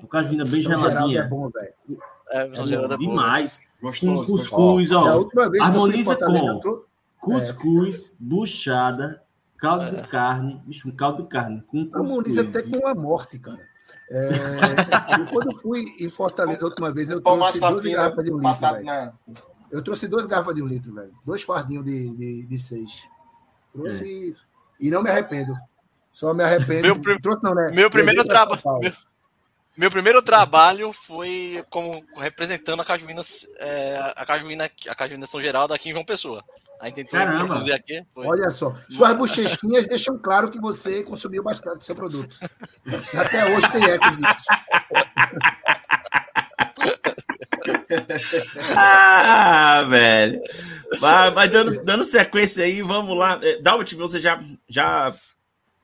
O cajuína bem São geladinha. É bom, velho. É, é bom, demais. Gostoso, com cuscuz, ó. Harmoniza com cuscuz, buchada, Caldo é. de carne, bicho, um caldo de carne com Harmoniza até com a morte, cara. É, quando fui em Fortaleza a última vez, eu trouxe duas garrafas de um litro. Na... Eu trouxe duas garrafas de um litro, velho. Dois fardinhos de, de, de seis. Trouxe e, e não me arrependo. Só me arrependo. Meu prim- trouxe não, né? Meu primeiro trabalho. Meu, meu primeiro trabalho foi como representando a Cajuína, é, a Cajuína, a Cajuína São Geraldo aqui em João Pessoa. A gente tentou Caramba. introduzir aqui. Foi. Olha só, suas bochechinhas deixam claro que você consumiu bastante do seu produto. Até hoje tem eco disso. <laughs> Ah, velho. Mas, mas dando, dando sequência aí, vamos lá. Eh, Dalbert, você já, já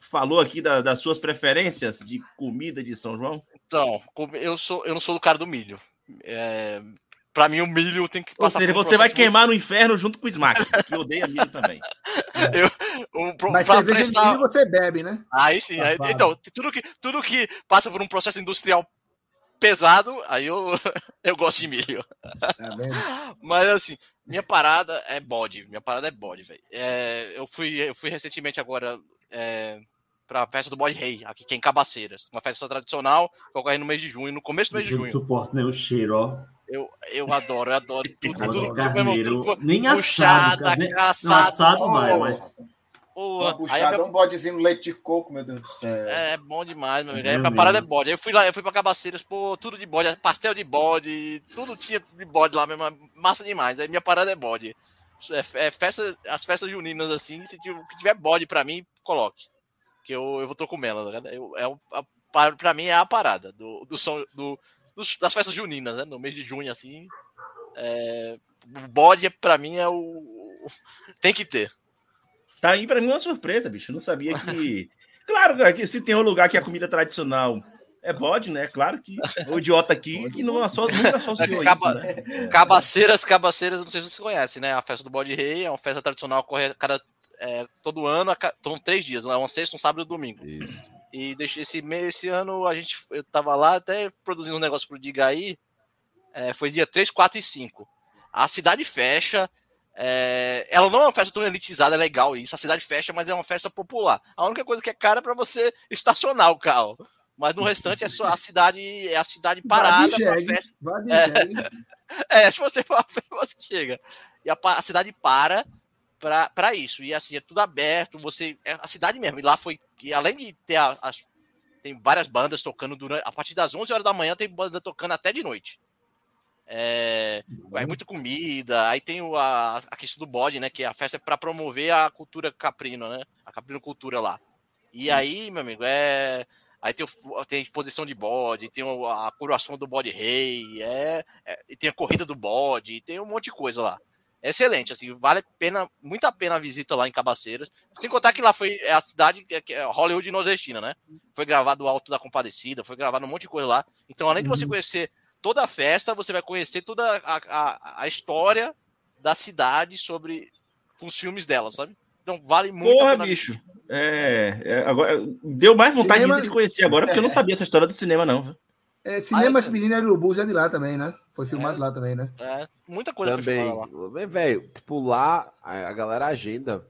falou aqui da- das suas preferências de comida de São João? Então, como eu, sou, eu não sou do cara do milho. É, pra mim, o milho tem que Ou passar seja, por um você vai queimar no inferno junto com o Smack, que odeia milho também. <laughs> muito- um- pro- Mas pra cerveja de prestar- milho você bebe, né? Aí sim, aí- então, tudo que, tudo que passa por um processo industrial pesado, aí eu, <laughs> eu gosto de milho. Tá? <laughs> Mas assim, minha parada é bode. Minha parada é bode, velho. É, eu, fui, eu fui recentemente agora é, pra festa do bode rei, aqui que é em Cabaceiras. Uma festa tradicional que ocorre no mês de junho, no começo do mês de Eu não junho. suporto nem o cheiro, ó. Eu, eu adoro, eu adoro tudo, Agora tudo, carneiro, tudo, nem assado, puxada, cara, nem- não, caçada, assado vai, oh, mas porra. A minha- um bodezinho no leite de coco, meu Deus do céu. É bom demais, meu amigo. É É, a parada é bode. Eu fui lá, eu fui pra Cabaceiras, pô, tudo de bode, pastel de bode, tudo tinha de bode lá mesmo, massa demais. Aí minha parada é bode. É, é festa, as festas juninas assim, se tiver, que tiver bode pra mim, coloque. Que eu, eu vou tô comendo. ligado? Eu, é a, pra, pra mim é a parada do, do, São- do, dos- das festas juninas, né? No mês de junho, assim. É, o bode, pra mim, é o. <laughs> Tem que ter. Tá aí pra mim uma surpresa, bicho. Eu não sabia que. <laughs> Claro, que se tem um lugar que a comida tradicional é bode, né? Claro que o idiota aqui que não asso- nunca associou Acaba- isso, né? Cabaceiras, Cabaceiras, não sei se você conhece, né? A festa do Bode Rei é uma festa tradicional que ocorre a cada, é, todo ano, são três dias, é uma sexta, um sábado e um domingo. Isso. E esse, esse ano a gente, eu tava lá até produzindo um negócio pro Diga aí, é, foi dia 3, 4 e 5. A cidade fecha, é, ela não é uma festa tão elitizada, é legal isso, a cidade fecha, mas é uma festa popular. A única coisa que é cara é pra você estacionar o carro. Mas no restante é só a cidade, é a cidade parada jegue, festa. É. <laughs> É, se você for, <laughs> você chega. E a, a cidade para pra isso. E assim, é tudo aberto. Você. É a cidade mesmo. E lá foi. E além de ter a- as. Tem várias bandas tocando durante. A partir das 11 horas da manhã tem banda tocando até de noite. É, é muita comida. Aí tem o, a, a questão do bode, né? Que a festa é para promover a cultura caprino, né? A caprino cultura lá. E aí, meu amigo, é. Aí tem, o- tem a exposição de bode, tem a coroação do bode rei, é, é, e tem a corrida do bode, tem um monte de coisa lá. É excelente, assim, vale a pena, muito a pena a visita lá em Cabaceiras. Sem contar que lá foi é a cidade que é- que é Hollywood nordestina, né? Foi gravado o Alto da Compadecida, foi gravado um monte de coisa lá. Então, além de você conhecer toda a festa, você vai conhecer toda a, a, a história da cidade sobre os filmes dela, sabe? Então vale muito a Porra, pena bicho. É, é, agora, deu mais vontade Cinema- de conhecer agora, porque eu não sabia essa história do cinema, não. É, Cinema Ah, e Urubus é de lá também, né? Foi filmado É. lá também, né? É, muita coisa foi Também, filmada lá. Mas, velho, tipo, lá a galera agenda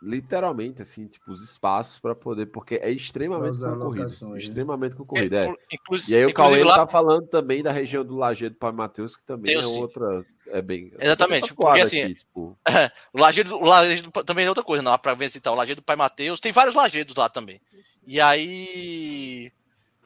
literalmente, assim, tipo, os espaços pra poder, porque é extremamente concorrido. locações, né? Extremamente concorrido, é. Por- inclusive- E aí o Cauê lá- tá falando também da região do Lajeado Pai Mateus, que também Eu é sim. outra. É bem. Exatamente, outra porque assim, tipo, <laughs> O Lajeado, o Lajeado também é outra coisa, não, para visitar. O Lajeado do Pai Mateus, tem vários lajedos lá também. E aí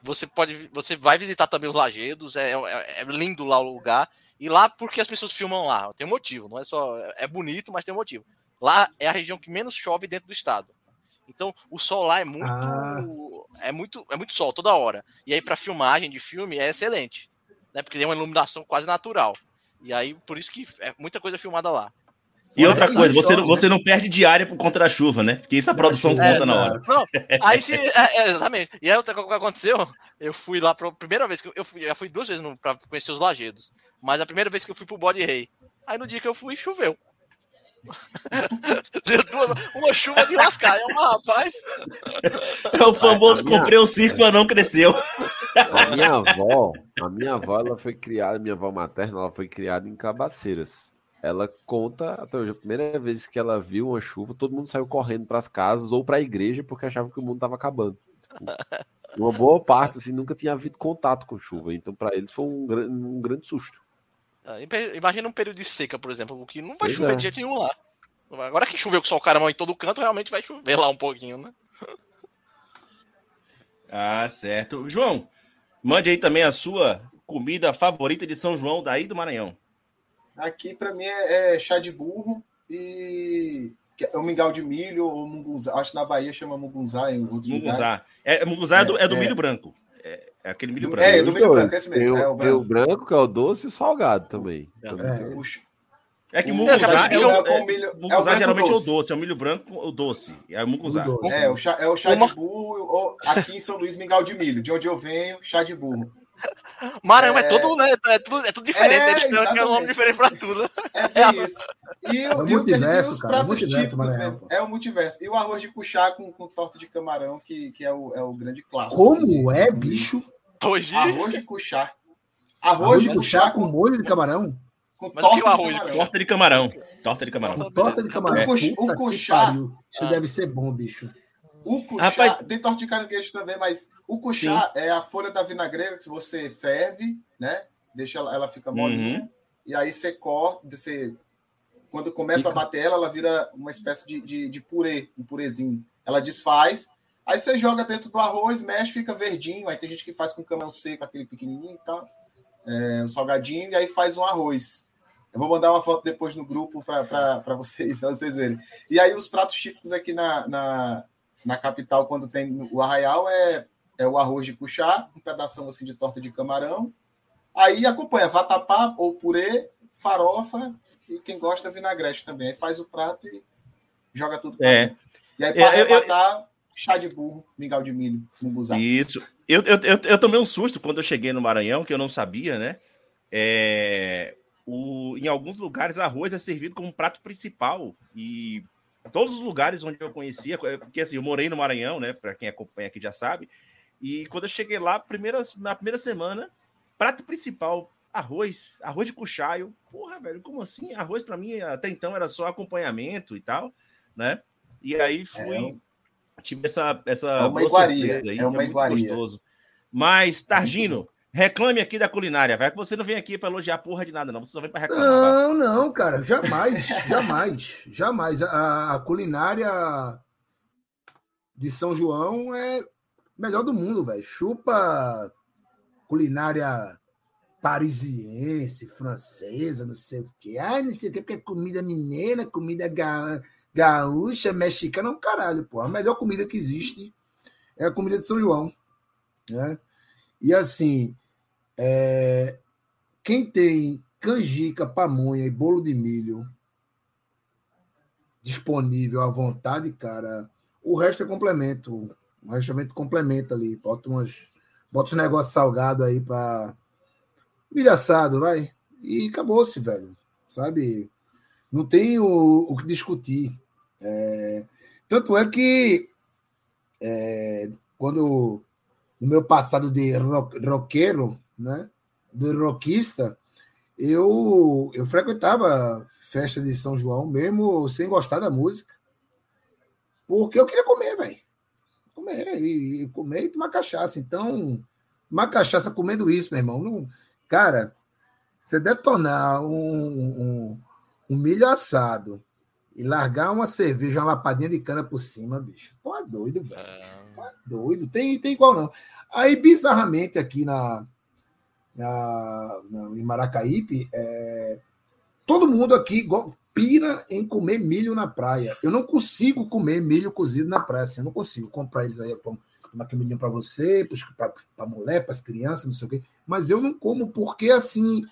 você pode, você vai visitar também os lajedos, é, é- é lindo lá o lugar. E lá, porque as pessoas filmam lá? Tem um motivo, não é só. É bonito, mas tem um motivo. Lá é a região que menos chove dentro do estado. Então, o sol lá é muito. Ah. É muito, é muito sol toda hora. E aí, para filmagem de filme, é excelente. Né? Porque tem uma iluminação quase natural. E aí, por isso que é muita coisa filmada lá. E outra coisa, você, chove, você não perde diária por conta da chuva, né? Porque isso a produção É, conta na hora. Não, aí se. <laughs> É, é, exatamente. E aí outra coisa que aconteceu, eu fui lá pra primeira vez que eu, eu fui, já fui duas vezes no, pra conhecer os lajedos. Mas a primeira vez que eu fui pro Bode Rei. Aí no dia que eu fui, choveu. <laughs> Deu duas- uma chuva de lascar. Eu, mas, rapaz. É o famoso minha- comprei o circo, mas não cresceu. A minha avó, a minha avó, ela foi criada, minha avó materna, ela foi criada em Cabaceiras. Ela conta até hoje, a primeira vez que ela viu uma chuva, todo mundo saiu correndo para as casas ou para a igreja porque achava que o mundo estava acabando. Tipo, <laughs> uma boa parte assim nunca tinha havido contato com chuva, então para eles foi um, um grande susto. Ah, Imagina um período de seca, por exemplo, o que não vai Pois chover é. de jeito nenhum lá. Agora que choveu com sol caramão em todo canto, realmente vai chover lá um pouquinho, né? <laughs> Ah, certo. João, mande aí também a sua comida favorita de São João daí do Maranhão. Aqui, pra mim, é, é chá de burro e é o mingau de milho ou mungunzá. Acho que na Bahia chama mungunzá, em outros lugares. É, Munguzá é, do, é do É, milho é. branco. É, é aquele milho Do- branco. é, do milho branco, dois. esse mesmo, Tem, é o- o tem o branco. branco, que é o doce, e o salgado também. Também É. É que O Munguzá é, é o, é, milho- é o branco geralmente é o doce. doce, é o milho branco o doce. É o Munguzá. O doce. É, o chá, é o chá Uma- de burro, ou aqui em São Luís, mingau de milho. De onde eu venho, chá de burro. Maranhão é, É. tudo, né? É tudo, é tudo diferente, É, eles têm um nome diferente pra tudo. É bem isso. E, É o e o que a gente tem multiverso, os cara, é o pratos multiverso, típicos Maranhão. É o multiverso. E o arroz de cuchá com, com torta de camarão, que, que é, o, é o grande clássico. Como é, bicho? Hoje, Arroz de cuchá. Arroz Arroz de cuchá com com, molho de camarão? com Mas o que é o torta de arroz de camarão. Torta de camarão. Torta de camarão. Torta de camarão. É. O cuchá-. Isso Ah. deve ser bom, bicho. O cuchá, Rapaz- tem torta de caranguejo também, mas o cuchá é a folha da vinagreira que você ferve, né? Deixa ela, ela fica molinha. Uhum. E aí você corta, você... Quando começa a bater ela, ela vira uma espécie de, de, de purê, um purezinho. Ela desfaz, aí você joga dentro do arroz, mexe, fica verdinho. Aí tem gente que faz com camarão seco, aquele pequenininho e tal. É, um salgadinho, e aí faz um arroz. Eu vou mandar uma foto depois no grupo para vocês, pra vocês verem. E aí os pratos típicos aqui na, na, na capital, quando tem o arraial, é, é o arroz de cuchá, um pedação assim de torta de camarão. Aí acompanha vatapá ou purê, farofa e quem gosta vinagrete também. Aí faz o prato e joga tudo É. E aí É, para eu- eu- chá de burro, mingau de milho, munguzá. Isso. Eu, eu, eu, eu tomei um susto quando eu cheguei no Maranhão, que eu não sabia, né? É, o, em alguns lugares, arroz é servido como prato principal. E todos os lugares onde eu conhecia, porque assim, eu morei no Maranhão, né? Para quem acompanha aqui já sabe. E quando eu cheguei lá, primeira, na primeira semana, prato principal, arroz, arroz de cuchaio. Porra, velho, como assim? Arroz para mim até então era só acompanhamento e tal, né? E aí fui. Tive essa, essa É uma iguaria, aí, é uma muito iguaria. gostoso. Mas, Targino, reclame aqui da culinária, vai que você não vem aqui para elogiar porra de nada, não. Você só vem para reclamar. vai. Não, não, cara, jamais, <laughs> jamais, jamais. A, a culinária de São João é melhor do mundo, velho. Chupa culinária parisiense, francesa, não sei o quê. Ah, não sei o quê, porque é comida mineira, comida ga, gaúcha, mexicana, é um caralho, pô. A melhor comida que existe é a comida de São João, né? E assim, é, quem tem canjica, pamonha e bolo de milho disponível à vontade, cara, o resto é complemento. O resto complementa ali. Bota umas, bota uns negócios salgados aí para milho assado, vai. E acabou-se, velho. Sabe? Não tem o, o que discutir. É, tanto é que é, quando no meu passado de roqueiro, né? De rockista, eu, eu frequentava festa de São João, mesmo sem gostar da música, porque eu queria comer, velho. Comer e, e comer e tomar cachaça. Então, tomar cachaça comendo isso, meu irmão. Não, cara, você detonar um, um, um milho assado e largar uma cerveja, uma lapadinha de cana por cima, bicho. Pô, é doido, velho. Pô, é doido. Tem, tem igual não. Aí, bizarramente, aqui na, na, na, em Maracaípe, é, todo mundo aqui pira em comer milho na praia. Eu não consigo comer milho cozido na praia. Assim, eu não consigo comprar eles aí. Tomar milho para você, para a mulher, para as crianças, não sei o quê. Mas eu não como porque, assim,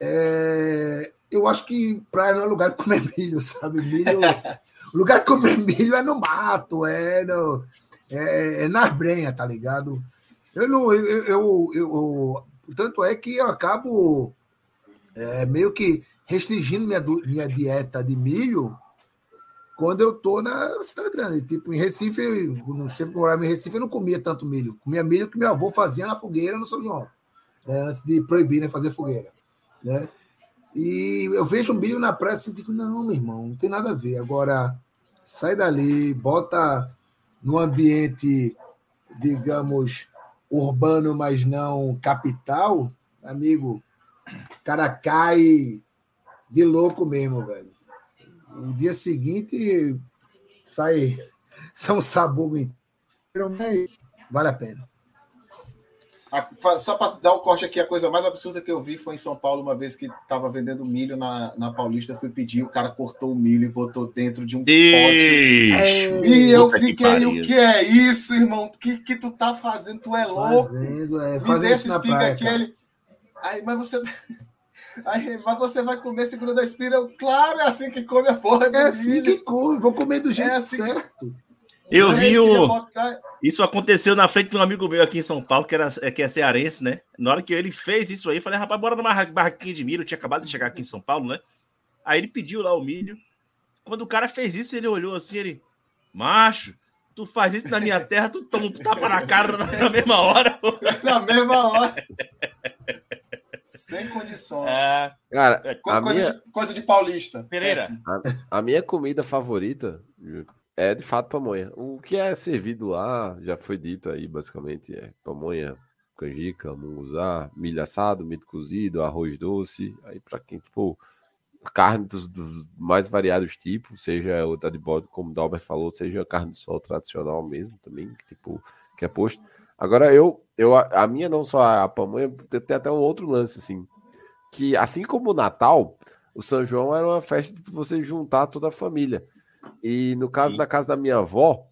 é, eu acho que praia não é lugar de comer <laughs> milho, sabe? Milho, o <laughs> lugar de comer milho é no mato, é, no, é, é nas brenhas, tá ligado? Eu não, eu, eu, eu, eu- tanto é que eu acabo é, meio que restringindo minha, minha dieta de milho quando eu tô na cidade grande. Tipo, em Recife, eu, no sempre eu morava em Recife, eu não comia tanto milho. Comia milho que meu avô fazia na fogueira no São João, né, antes de proibir né, fazer fogueira. Né? E eu vejo milho na praia e digo, não, meu irmão, não tem nada a ver. Agora, sai dali, bota no ambiente, digamos, urbano, mas não capital, amigo, cara cai de louco mesmo, velho. No dia seguinte sai, um sabugo inteiro, mas vale a pena. A- Só para dar o corte aqui, a coisa mais absurda que eu vi foi em São Paulo, uma vez que estava vendendo milho na, na Paulista, eu fui pedir, o cara cortou o milho e botou dentro de um pote. E eu puta que fiquei, pariu. o que é isso, irmão? O que, que tu tá fazendo? Tu é louco? Fazendo, é, dê isso esse na espiga praia, aqui, cara. ele. Aí, mas você. <laughs> Aí, mas você vai comer segura da espira? Eu, Claro, é assim que come a porra do É assim milho. que come, vou comer do jeito É assim que- certo. Eu vi o. Isso aconteceu na frente de um amigo meu aqui em São Paulo, que, era, que é cearense, né? Na hora que ele fez isso aí, eu falei, rapaz, bora numa barra- barraquinha de milho. Eu tinha acabado de chegar aqui em São Paulo, né? Aí ele pediu lá o milho. Quando o cara fez isso, ele olhou assim, ele, macho, tu faz isso na minha terra, tu toma um tapa na cara na, na mesma hora. <laughs> Na mesma hora. Sem condições. É, Cara, Co- a coisa, minha, de, coisa de paulista. Pereira. Péssimo. a minha comida favorita é de fato pamonha. O que é servido lá, já foi dito aí, basicamente, é pamonha, canjica, munguzá, milho assado, milho cozido, arroz doce. Aí pra quem, tipo, carne dos, dos mais variados tipos, seja o da de bode, como o Dalbert falou, seja a carne de sol tradicional mesmo também, que, tipo, que é posto. Agora, eu, eu a, a minha não só a pamonha, tem até um outro lance, assim, que assim como o Natal, o São João era uma festa de você juntar toda a família. E no caso Sim. da casa da minha avó,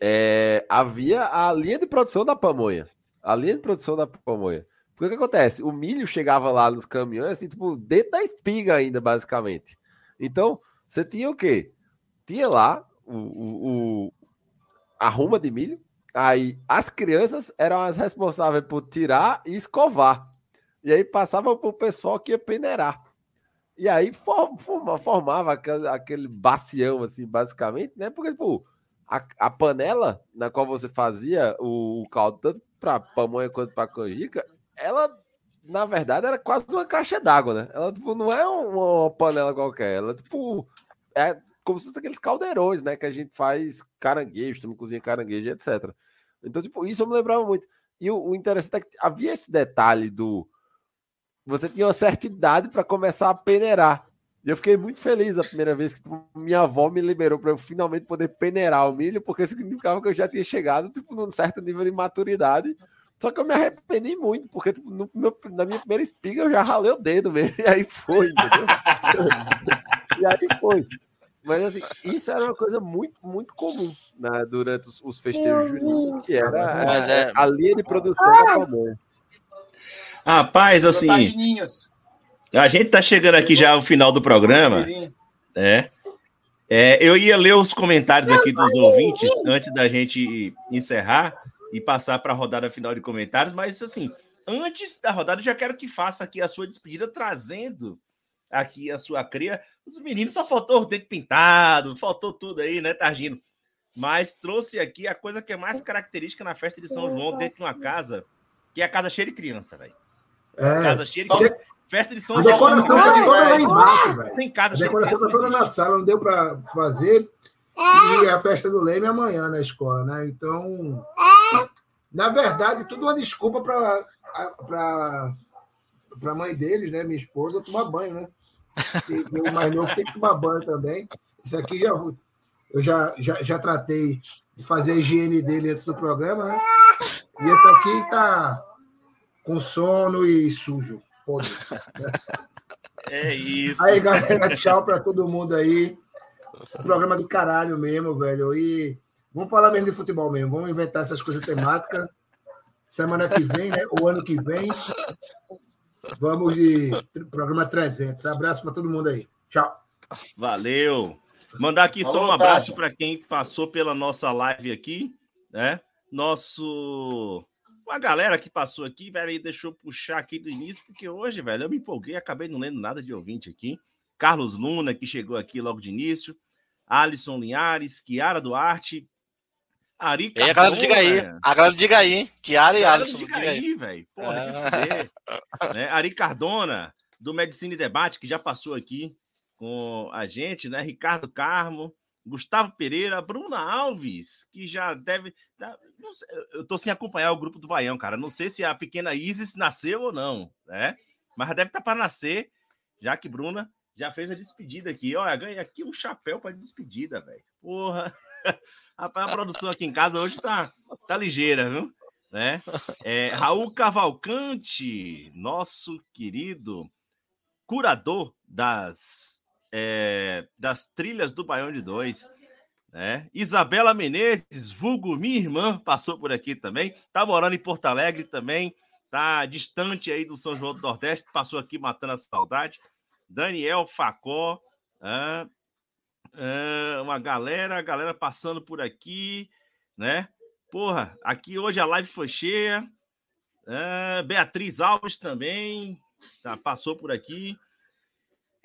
é, havia a linha de produção da pamonha. A linha de produção da pamonha. Porque o que acontece? O milho chegava lá nos caminhões, assim, tipo, dentro da espiga ainda, basicamente. Então, você tinha o quê? Tinha lá o, o, o- a ruma de milho, aí as crianças eram as responsáveis por tirar e escovar. E aí passava pro pessoal que ia peneirar. E aí for- forma- formava aquele, aquele bacião, assim, basicamente, né? Porque, tipo, a, a panela na qual você fazia o, o caldo, tanto para pamonha quanto para canjica, ela, na verdade, era quase uma caixa d'água, né? Ela, tipo, não é uma, uma panela qualquer. Ela, tipo, é como se fosse aqueles caldeirões, né? Que a gente faz caranguejo, também cozinha caranguejo, etc. Então, tipo, isso eu me lembrava muito. E o, o interessante é que havia esse detalhe do você tinha uma certa idade para começar a peneirar. E eu fiquei muito feliz a primeira vez que tipo, minha avó me liberou para eu finalmente poder peneirar o milho, porque significava que eu já tinha chegado tipo, num certo nível de maturidade. Só que eu me arrependi muito, porque tipo, no meu- na minha primeira espiga eu já ralei o dedo mesmo. <laughs> E aí foi, entendeu? e aí foi. Mas assim, isso era uma coisa muito, muito comum né, durante os, os festejos juninos, que era é- a linha de produção da pamonha. Rapaz, assim, a gente tá chegando aqui já ao final do programa. É. É, eu ia ler os comentários aqui dos ouvintes antes da gente encerrar e passar para a rodada final de comentários, mas assim, antes da rodada, eu já quero que faça aqui a sua despedida, trazendo aqui a sua cria. Os meninos só faltou o dente pintado, faltou tudo aí, né, Targino? Mas trouxe aqui a coisa que é mais característica na festa de São João, dentro de uma casa, que é a casa cheia de criança, velho. É. Casa cheia de Só-. Festa de São A João. decoração Só- tá toda lá embaixo, velho. Tem A casa de decoração tá toda na sala, não deu para fazer. E a festa do Leme é amanhã na escola, né? Então, na verdade, tudo uma desculpa para para mãe deles, né? Minha esposa, tomar banho, né? E o mais novo tem que tomar banho também. Isso aqui já eu já, já, já tratei de fazer a higiene dele antes do programa, né? E esse aqui tá com sono e sujo. Podre. <laughs> É isso. Aí, galera, tchau pra todo mundo aí. Programa do caralho mesmo, velho. E vamos falar mesmo de futebol mesmo. Vamos inventar essas coisas temáticas. Semana que vem, né? O ano que vem. Vamos de programa 300. Abraço pra todo mundo aí. Tchau. Valeu. Mandar aqui só um abraço para quem passou pela nossa live aqui, né? Nosso. Uma galera que passou aqui, velho, e deixou puxar aqui do início, porque hoje, velho, eu me empolguei, acabei não lendo nada de ouvinte aqui. Carlos Luna, que chegou aqui logo de início. Alisson Linhares, Kiara Duarte. Ari E aí, a galera do Diga aí. Cardona. A galera do Diga aí, hein? Kiara e Alisson do diga Diga aí. aí, velho. Porra, Ah. né? Ari Cardona, do Medicina e Debate, que já passou aqui com a gente, né? Ricardo Carmo, Gustavo Pereira, Bruna Alves, que já deve. tá- sei, eu tô sem acompanhar o grupo do Baião, cara. Não sei se a pequena Isis nasceu ou não, né? mas deve estar para nascer, já que Bruna já fez a despedida aqui. Olha, ganhei aqui um chapéu para despedida, velho. Porra. <laughs> Rapaz, a produção aqui em casa hoje tá, tá ligeira, viu? Né? É, Raul Cavalcante, nosso querido curador das, é, das trilhas do Baião de Dois. Né? Isabela Menezes, vulgo minha irmã, passou por aqui também. Tá morando em Porto Alegre também. Tá distante aí do São João do Nordeste, passou aqui matando a saudade. Daniel Facó, ah, ah, uma galera, galera passando por aqui, né? Porra, aqui hoje a live foi cheia. Ah, Beatriz Alves também tá, passou por aqui.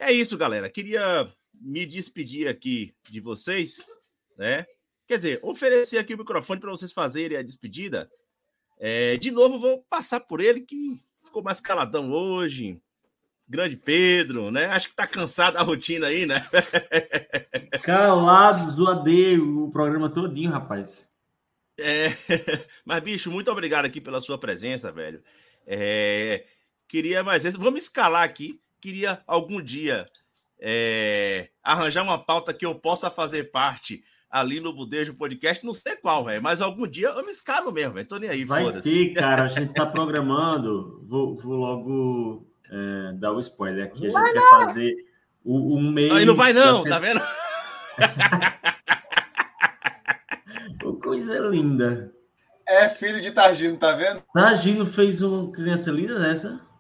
É isso, galera. Queria me despedir aqui de vocês, né? Quer dizer, oferecer aqui o microfone para vocês fazerem a despedida. É, de novo, vou passar por ele que ficou mais caladão hoje grande Pedro, né? Acho que tá cansado da rotina aí, né? <laughs> Calado, zoadei o programa todinho, rapaz. É, <laughs> mas, bicho, muito obrigado aqui pela sua presença, velho. É, queria mais vezes, vamos escalar aqui. Queria algum dia é, arranjar uma pauta que eu possa fazer parte ali no Budejo Podcast, não sei qual, velho, mas algum dia eu me escalo mesmo, velho. Tô nem aí, Vai ter, cara, a gente tá programando, vou, vou logo é, dar o spoiler aqui. A gente vai quer não. fazer o, um mês. Aí não vai, não, tá vendo? <laughs> Coisa linda. É filho de Targino, tá vendo? Targino fez uma criança linda nessa.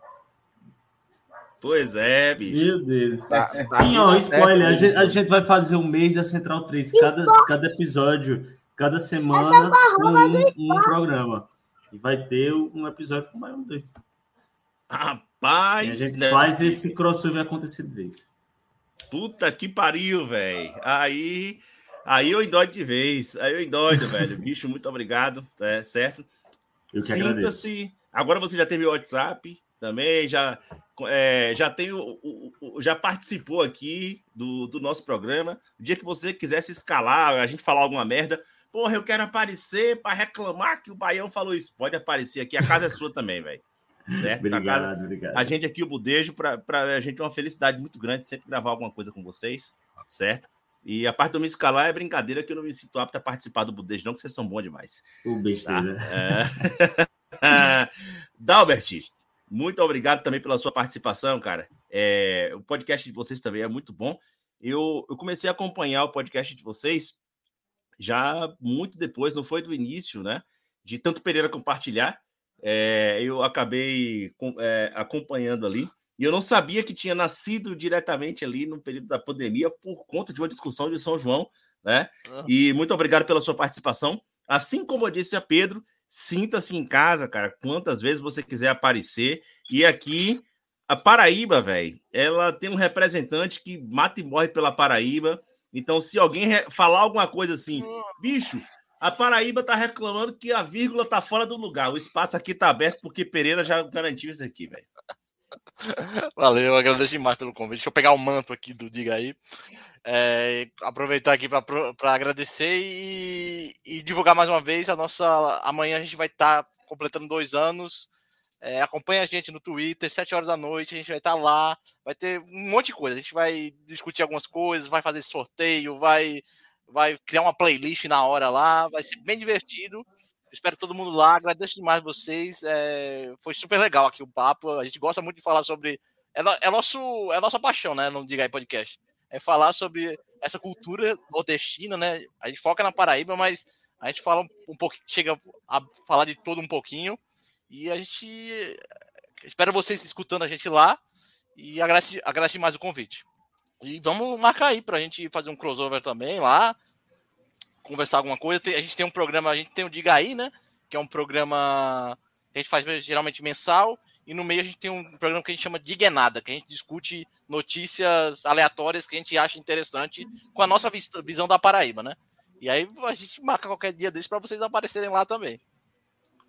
Pois é, bicho. Meu Deus. Tá, tá Sim, ó, spoiler. A gente, a gente, vai fazer um mês da Central 3, cada, cada episódio, cada semana, com um, um programa. E vai ter um episódio com mais um desses. Rapaz, a gente faz esse crossover acontecer de vez. Puta que pariu, velho. Aí, aí eu endoido de vez. Aí eu endoido, <laughs> velho. Bicho, muito obrigado, é, certo? Sinta-se. Agora você já teve o WhatsApp também, já é, já tem o, o, o, já participou aqui do, do nosso programa. O dia que você quisesse escalar, a gente falar alguma merda, porra, eu quero aparecer para reclamar que o Baião falou isso. Pode aparecer aqui, a casa é sua também, velho. Certo? <laughs> obrigado, casa, obrigado. A gente aqui, o Budejo, para a gente é uma felicidade muito grande sempre gravar alguma coisa com vocês, certo? E a parte do me escalar é brincadeira que eu não me sinto apto a participar do Budejo, não, que vocês são bons demais. O besteira. Tá? É... <laughs> Dalbert, muito obrigado também pela sua participação, cara. É... O podcast de vocês também é muito bom. Eu, eu comecei a acompanhar o podcast de vocês já muito depois, não foi do início, né? De tanto Pereira compartilhar é, eu acabei é, acompanhando ali. E eu não sabia que tinha nascido diretamente ali no período da pandemia por conta de uma discussão de São João, né? Uhum. E muito obrigado pela sua participação. Assim como eu disse a Pedro, sinta-se em casa, cara, quantas vezes você quiser aparecer. E aqui, a Paraíba, velho, ela tem um representante que mata e morre pela Paraíba. Então, se alguém falar alguma coisa assim, bicho, a Paraíba está reclamando que a vírgula está fora do lugar. O espaço aqui está aberto porque Pereira já garantiu isso aqui, velho. Valeu, agradeço demais pelo convite. Deixa eu pegar o manto aqui do Diga aí. É, aproveitar aqui para agradecer e, e, divulgar mais uma vez a nossa. Amanhã a gente vai estar tá completando dois anos. É, acompanha a gente no Twitter, 7 horas da noite, a gente vai estar tá lá, vai ter um monte de coisa. A gente vai discutir algumas coisas, vai fazer sorteio, vai vai criar uma playlist na hora lá, vai ser bem divertido. Espero todo mundo lá, agradeço demais vocês. É, foi super legal aqui o papo. A gente gosta muito de falar sobre. É, é, nosso, é nossa paixão, né? Não diga aí podcast. É falar sobre essa cultura nordestina, né? A gente foca na Paraíba, mas a gente fala um, pouco, chega a falar de todo um pouquinho. E a gente espera vocês escutando a gente lá. E agradece, agradece mais o convite. E vamos marcar aí pra gente fazer um crossover também lá, conversar alguma coisa. A gente tem um programa, a gente tem o Diga aí, né? Que é um programa que a gente faz geralmente mensal. E no meio a gente tem um programa que a gente chama Diga é Nada, que a gente discute notícias aleatórias que a gente acha interessante com a nossa visão da Paraíba, né? E aí a gente marca qualquer dia desses para vocês aparecerem lá também.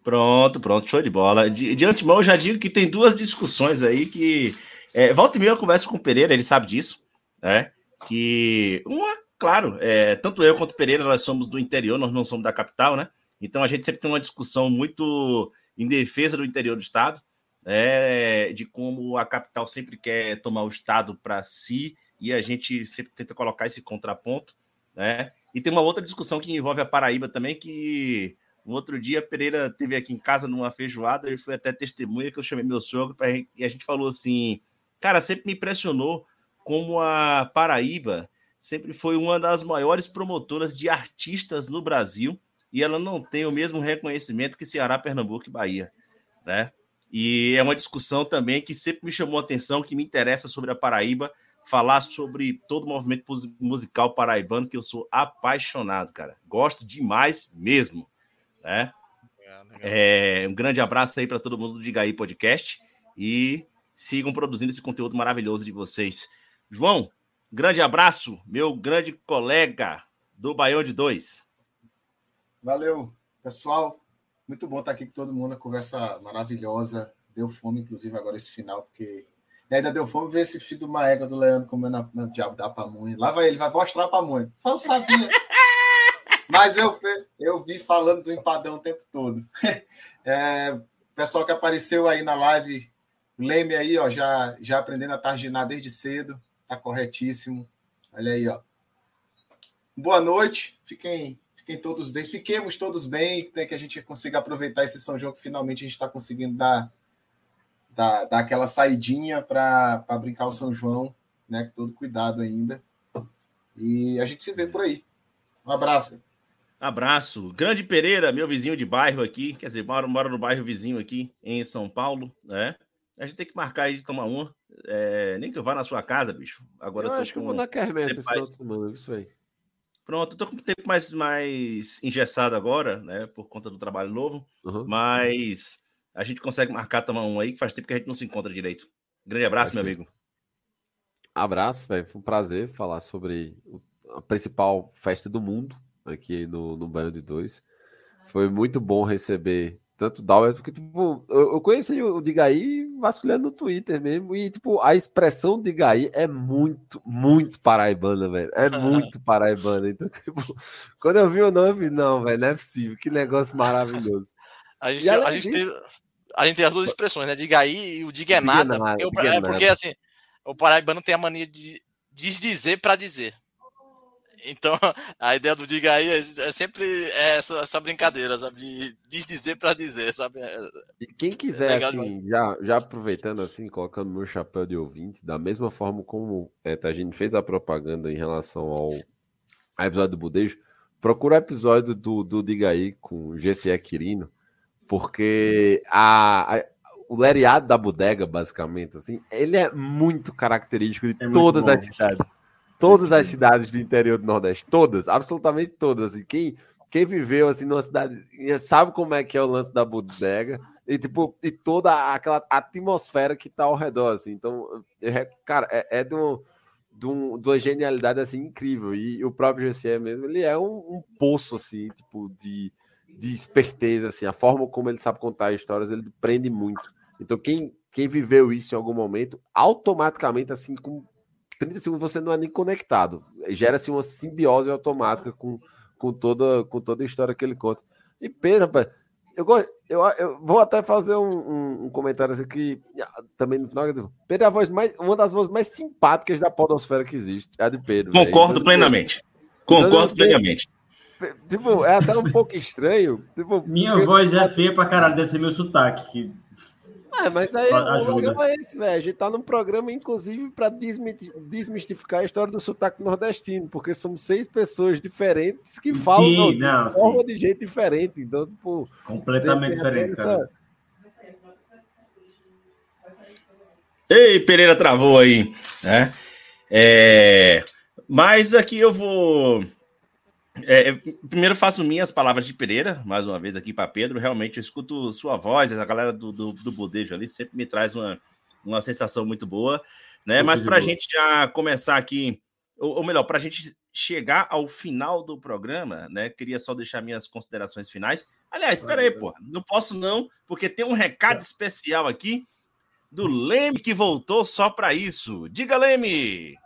Pronto, pronto, show de bola. De, de antemão, eu já digo que tem duas discussões aí que. É, volta e meia eu converso com o Pereira, ele sabe disso né? Que uma, claro, é, tanto eu quanto Pereira, nós somos do interior, nós não somos da capital, né? Então a gente sempre tem uma discussão muito em defesa do interior do estado. é, de como a capital sempre quer tomar o Estado para si e a gente sempre tenta colocar esse contraponto, né? E tem uma outra discussão que envolve a Paraíba também, que um outro dia Pereira teve aqui em casa numa feijoada, ele foi até testemunha que eu chamei meu sogro pra, e a gente falou assim, cara, sempre me impressionou como a Paraíba sempre foi uma das maiores promotoras de artistas no Brasil e ela não tem o mesmo reconhecimento que Ceará, Pernambuco e Bahia, né? E é uma discussão também que sempre me chamou a atenção, que me interessa sobre a Paraíba, falar sobre todo o movimento musical paraibano, que eu sou apaixonado, cara. Gosto demais mesmo, né? É, um grande abraço aí para todo mundo do Diga aí Podcast e sigam produzindo esse conteúdo maravilhoso de vocês. João, grande abraço, meu grande colega do Baião de Dois. Valeu, pessoal. Muito bom estar aqui com todo mundo, a conversa maravilhosa. Deu fome, inclusive, agora esse final, porque e ainda deu fome ver esse filho do Maega do Leandro comendo na, na diabo da pamonha. Lá vai ele, vai mostrar a pamonha. Fala, sabia. <laughs> Mas eu, eu vi falando do empadão o tempo todo. <laughs> É, pessoal que apareceu aí na live, Leme aí, ó, já, já aprendendo a targinar desde cedo. Tá corretíssimo. Olha aí, ó. Boa noite. Fiquem, fiquem todos bem. Fiquemos todos bem, né, que a gente consiga aproveitar esse São João que finalmente a gente está conseguindo dar dar, dar aquela saidinha para brincar o São João, né? Com todo cuidado ainda. E a gente se vê por aí. Um abraço. Abraço. Grande Pereira, meu vizinho de bairro aqui, quer dizer, mora, mora no bairro vizinho aqui em São Paulo, né? A gente tem que marcar aí de tomar uma. É, nem que eu vá na sua casa, bicho. Agora eu, eu tô acho com que eu vou na quermesse esse final de semana, isso aí. Pronto, eu tô com o tempo mais, mais engessado agora, né? Por conta do trabalho novo. Uhum. Mas a gente consegue marcar tomar um aí, que faz tempo que a gente não se encontra direito. Grande abraço, faz meu tempo. amigo. Abraço, velho. Foi um prazer falar sobre a principal festa do mundo aqui no, no Banho de Dois. Foi muito bom receber tanto o Dalbert, porque tipo, eu, eu conheci o Digaí vasculhando no Twitter mesmo, e tipo, a expressão Digaí é muito, muito paraibana, velho. É <laughs> muito paraibana. Então, tipo, quando eu vi o nome, não, velho, não é possível. Que negócio maravilhoso. A gente, a gente, tem, a gente tem as duas expressões, né? Diga aí e o diga é nada. Diga porque, diga é, porque assim, o paraibano tem a mania de desdizer para dizer. Então, <laughs> a ideia do diga aí é, é sempre essa, essa brincadeira, sabe? De desdizer para dizer, sabe? É, e quem quiser, é assim, já, já aproveitando assim, colocando meu chapéu de ouvinte, da mesma forma como é, a gente fez a propaganda em relação ao, ao episódio do Budejo, procura o episódio do, do Diga aí com o GCE Quirino, porque a, a, o lereado da bodega, basicamente, assim, ele é muito característico de é todas as cidades. Todas as cidades do interior do Nordeste, todas, absolutamente todas. Assim, quem, quem viveu assim numa cidade sabe como é que é o lance da bodega e tipo e toda aquela atmosfera que tá ao redor assim. Então, cara, é, é de, um, de, um, de uma genialidade assim incrível e o próprio GCE mesmo, ele é um, um poço assim, tipo de de esperteza, assim, a forma como ele sabe contar histórias, ele prende muito. Então, quem, quem viveu isso em algum momento, automaticamente, assim, com 30 segundos, você não é nem conectado. Gera-se uma simbiose automática com, com, toda, com toda a história que ele conta. E Pedro, rapaz, eu, eu, eu vou até fazer um, um, um comentário assim que também no final. Pedro é a voz mais, uma das vozes mais simpáticas da podosfera que existe. É a de Pedro. Concordo véio. plenamente. Concordo então, plenamente. Tipo, é até um pouco estranho. Tipo, Minha voz é feia pra caralho, deve ser meu sotaque. Que... É, mas aí o programa é esse, velho. A gente tá num programa, inclusive, para desmistificar a história do sotaque nordestino, porque somos seis pessoas diferentes que falam sim, não, de forma sim. de jeito diferente. Então, tipo. Completamente diferente, essa... cara. Ei, Pereira travou aí, né? É... Mas aqui eu vou é, primeiro faço minhas palavras de Pereira, mais uma vez aqui para Pedro. Realmente eu escuto sua voz, a galera do, do, do Bodejo ali sempre me traz uma, uma sensação muito boa, né? Muito Mas para a gente já começar aqui, ou, ou melhor, para a gente chegar ao final do programa, né? Queria só deixar minhas considerações finais. Aliás, espera aí, pô, não posso não, porque tem um recado especial aqui do Leme que voltou só para isso. Diga, Leme!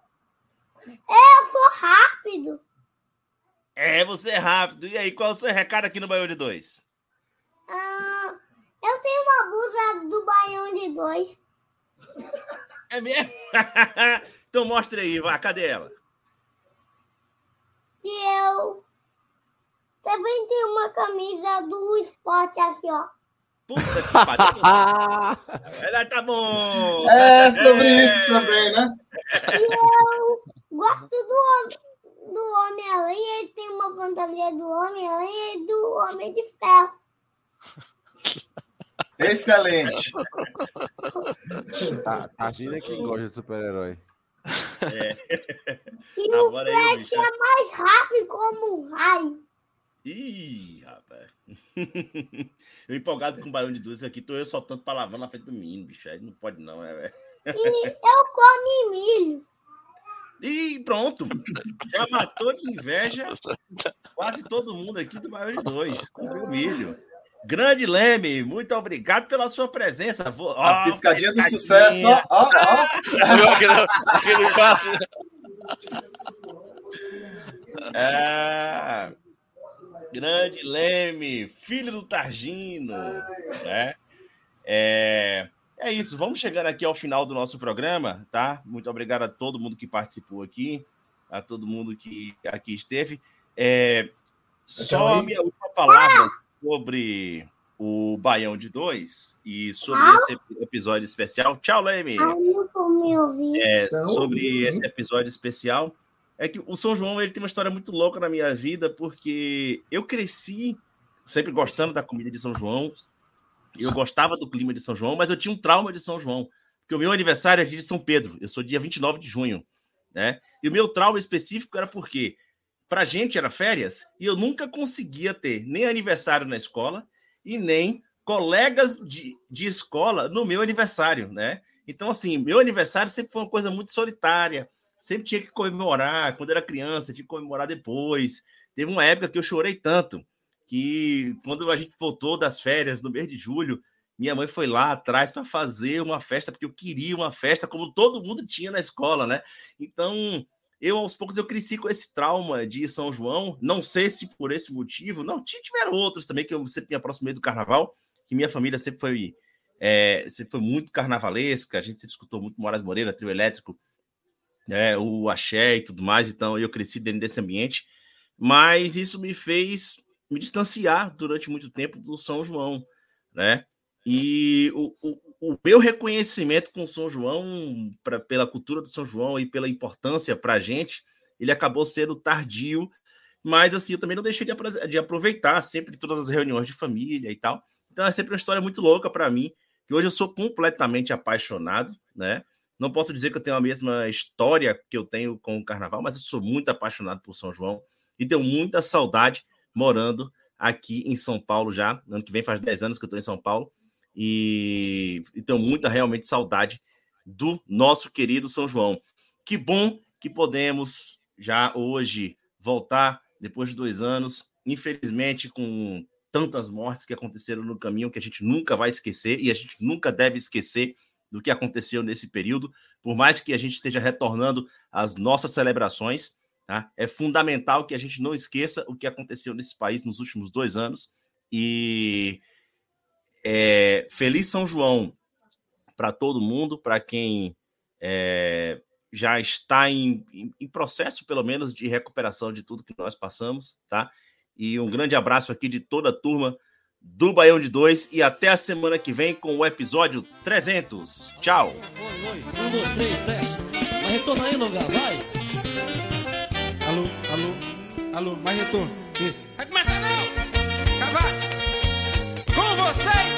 Eu sou rápido. É, você é rápido. E aí, qual é o seu recado aqui no Baião de 2? Ah, eu tenho uma blusa do Baião de dois. É mesmo? <laughs> então mostra aí, vá, cadê ela? E eu também tenho uma camisa do esporte aqui, ó. Puta que pariu. <laughs> Ela tá bom. É sobre isso também, né? E eu gosto do Homem- do Homem-Aranha. Ele tem uma fantasia do Homem-Aranha e do Homem de Ferro. <laughs> Excelente. Tá, Targina é quem gosta de super-herói. E Agora o Flash é mais rápido como um raio. Ih, rapaz. eu empolgado com o baião de dois aqui, tô eu soltando palavrão na frente do menino, bicho. Aí não pode não, é. E eu como milho. E pronto. Já matou de inveja quase todo mundo aqui do baião de dois. Comeu milho. Grande Leme, muito obrigado pela sua presença. Vou- A ó, piscadinha do piscadinha. sucesso, ó, ó, ó. Viu aquele, aquele passo? É, grande Leme, filho do Targino, né? É, é isso, vamos chegando aqui ao final do nosso programa, tá? Muito obrigado a todo mundo que participou aqui, a todo mundo que aqui esteve. É, só a minha última palavra sobre o Baião de Dois e sobre esse episódio especial. Tchau, Leme! Ouvir. é, Então, sobre uhum. esse episódio especial é que o São João ele tem uma história muito louca na minha vida porque eu cresci sempre gostando da comida de São João eu gostava do clima de São João mas eu tinha um trauma de São João porque o meu aniversário é de São Pedro eu sou dia 29 de junho né e o meu trauma específico era porque pra gente era férias e eu nunca conseguia ter nem aniversário na escola e nem colegas de, de escola no meu aniversário né então, assim, meu aniversário sempre foi uma coisa muito solitária. Sempre tinha que comemorar. Quando era criança, tinha que comemorar depois. Teve uma época que eu chorei tanto que quando a gente voltou das férias no mês de julho, minha mãe foi lá atrás para fazer uma festa, porque eu queria uma festa como todo mundo tinha na escola, né? Então, eu aos poucos eu cresci com esse trauma de São João. Não sei se por esse motivo, não, tiveram outros também que eu sempre me aproximei do carnaval, que minha família sempre foi é, sempre foi muito carnavalesca, a gente sempre escutou muito Moraes Moreira, Trio Elétrico, né, o axé e tudo mais, então eu cresci dentro desse ambiente, mas isso me fez me distanciar durante muito tempo do São João, né? E o, o, o meu reconhecimento com São João, pra, pela cultura do São João e pela importância para a gente, ele acabou sendo tardio, mas assim, eu também não deixei de, de aproveitar sempre todas as reuniões de família e tal. Então é sempre uma história muito louca para mim, que hoje eu sou completamente apaixonado, né? Não posso dizer que eu tenho a mesma história que eu tenho com o carnaval, mas eu sou muito apaixonado por São João e tenho muita saudade morando aqui em São Paulo já. Ano que vem faz 10 anos que eu estou em São Paulo e, e tenho muita realmente saudade do nosso querido São João. Que bom que podemos já hoje voltar depois de dois anos, infelizmente com tantas mortes que aconteceram no caminho que a gente nunca vai esquecer e a gente nunca deve esquecer do que aconteceu nesse período, por mais que a gente esteja retornando às nossas celebrações, tá? É fundamental que a gente não esqueça o que aconteceu nesse país nos últimos dois anos e é, feliz São João para todo mundo, para quem é, já está em, em- processo, pelo menos, de recuperação de tudo que nós passamos, tá? E um grande abraço aqui de toda a turma do Baião de Dois e até a semana que vem com o episódio 300. Tchau! Oi, oi. Um, dois, três, retorna aí, lugar, vai alô, alô, alô, mais retorno. Isso. Vai começar não! acabar Com vocês!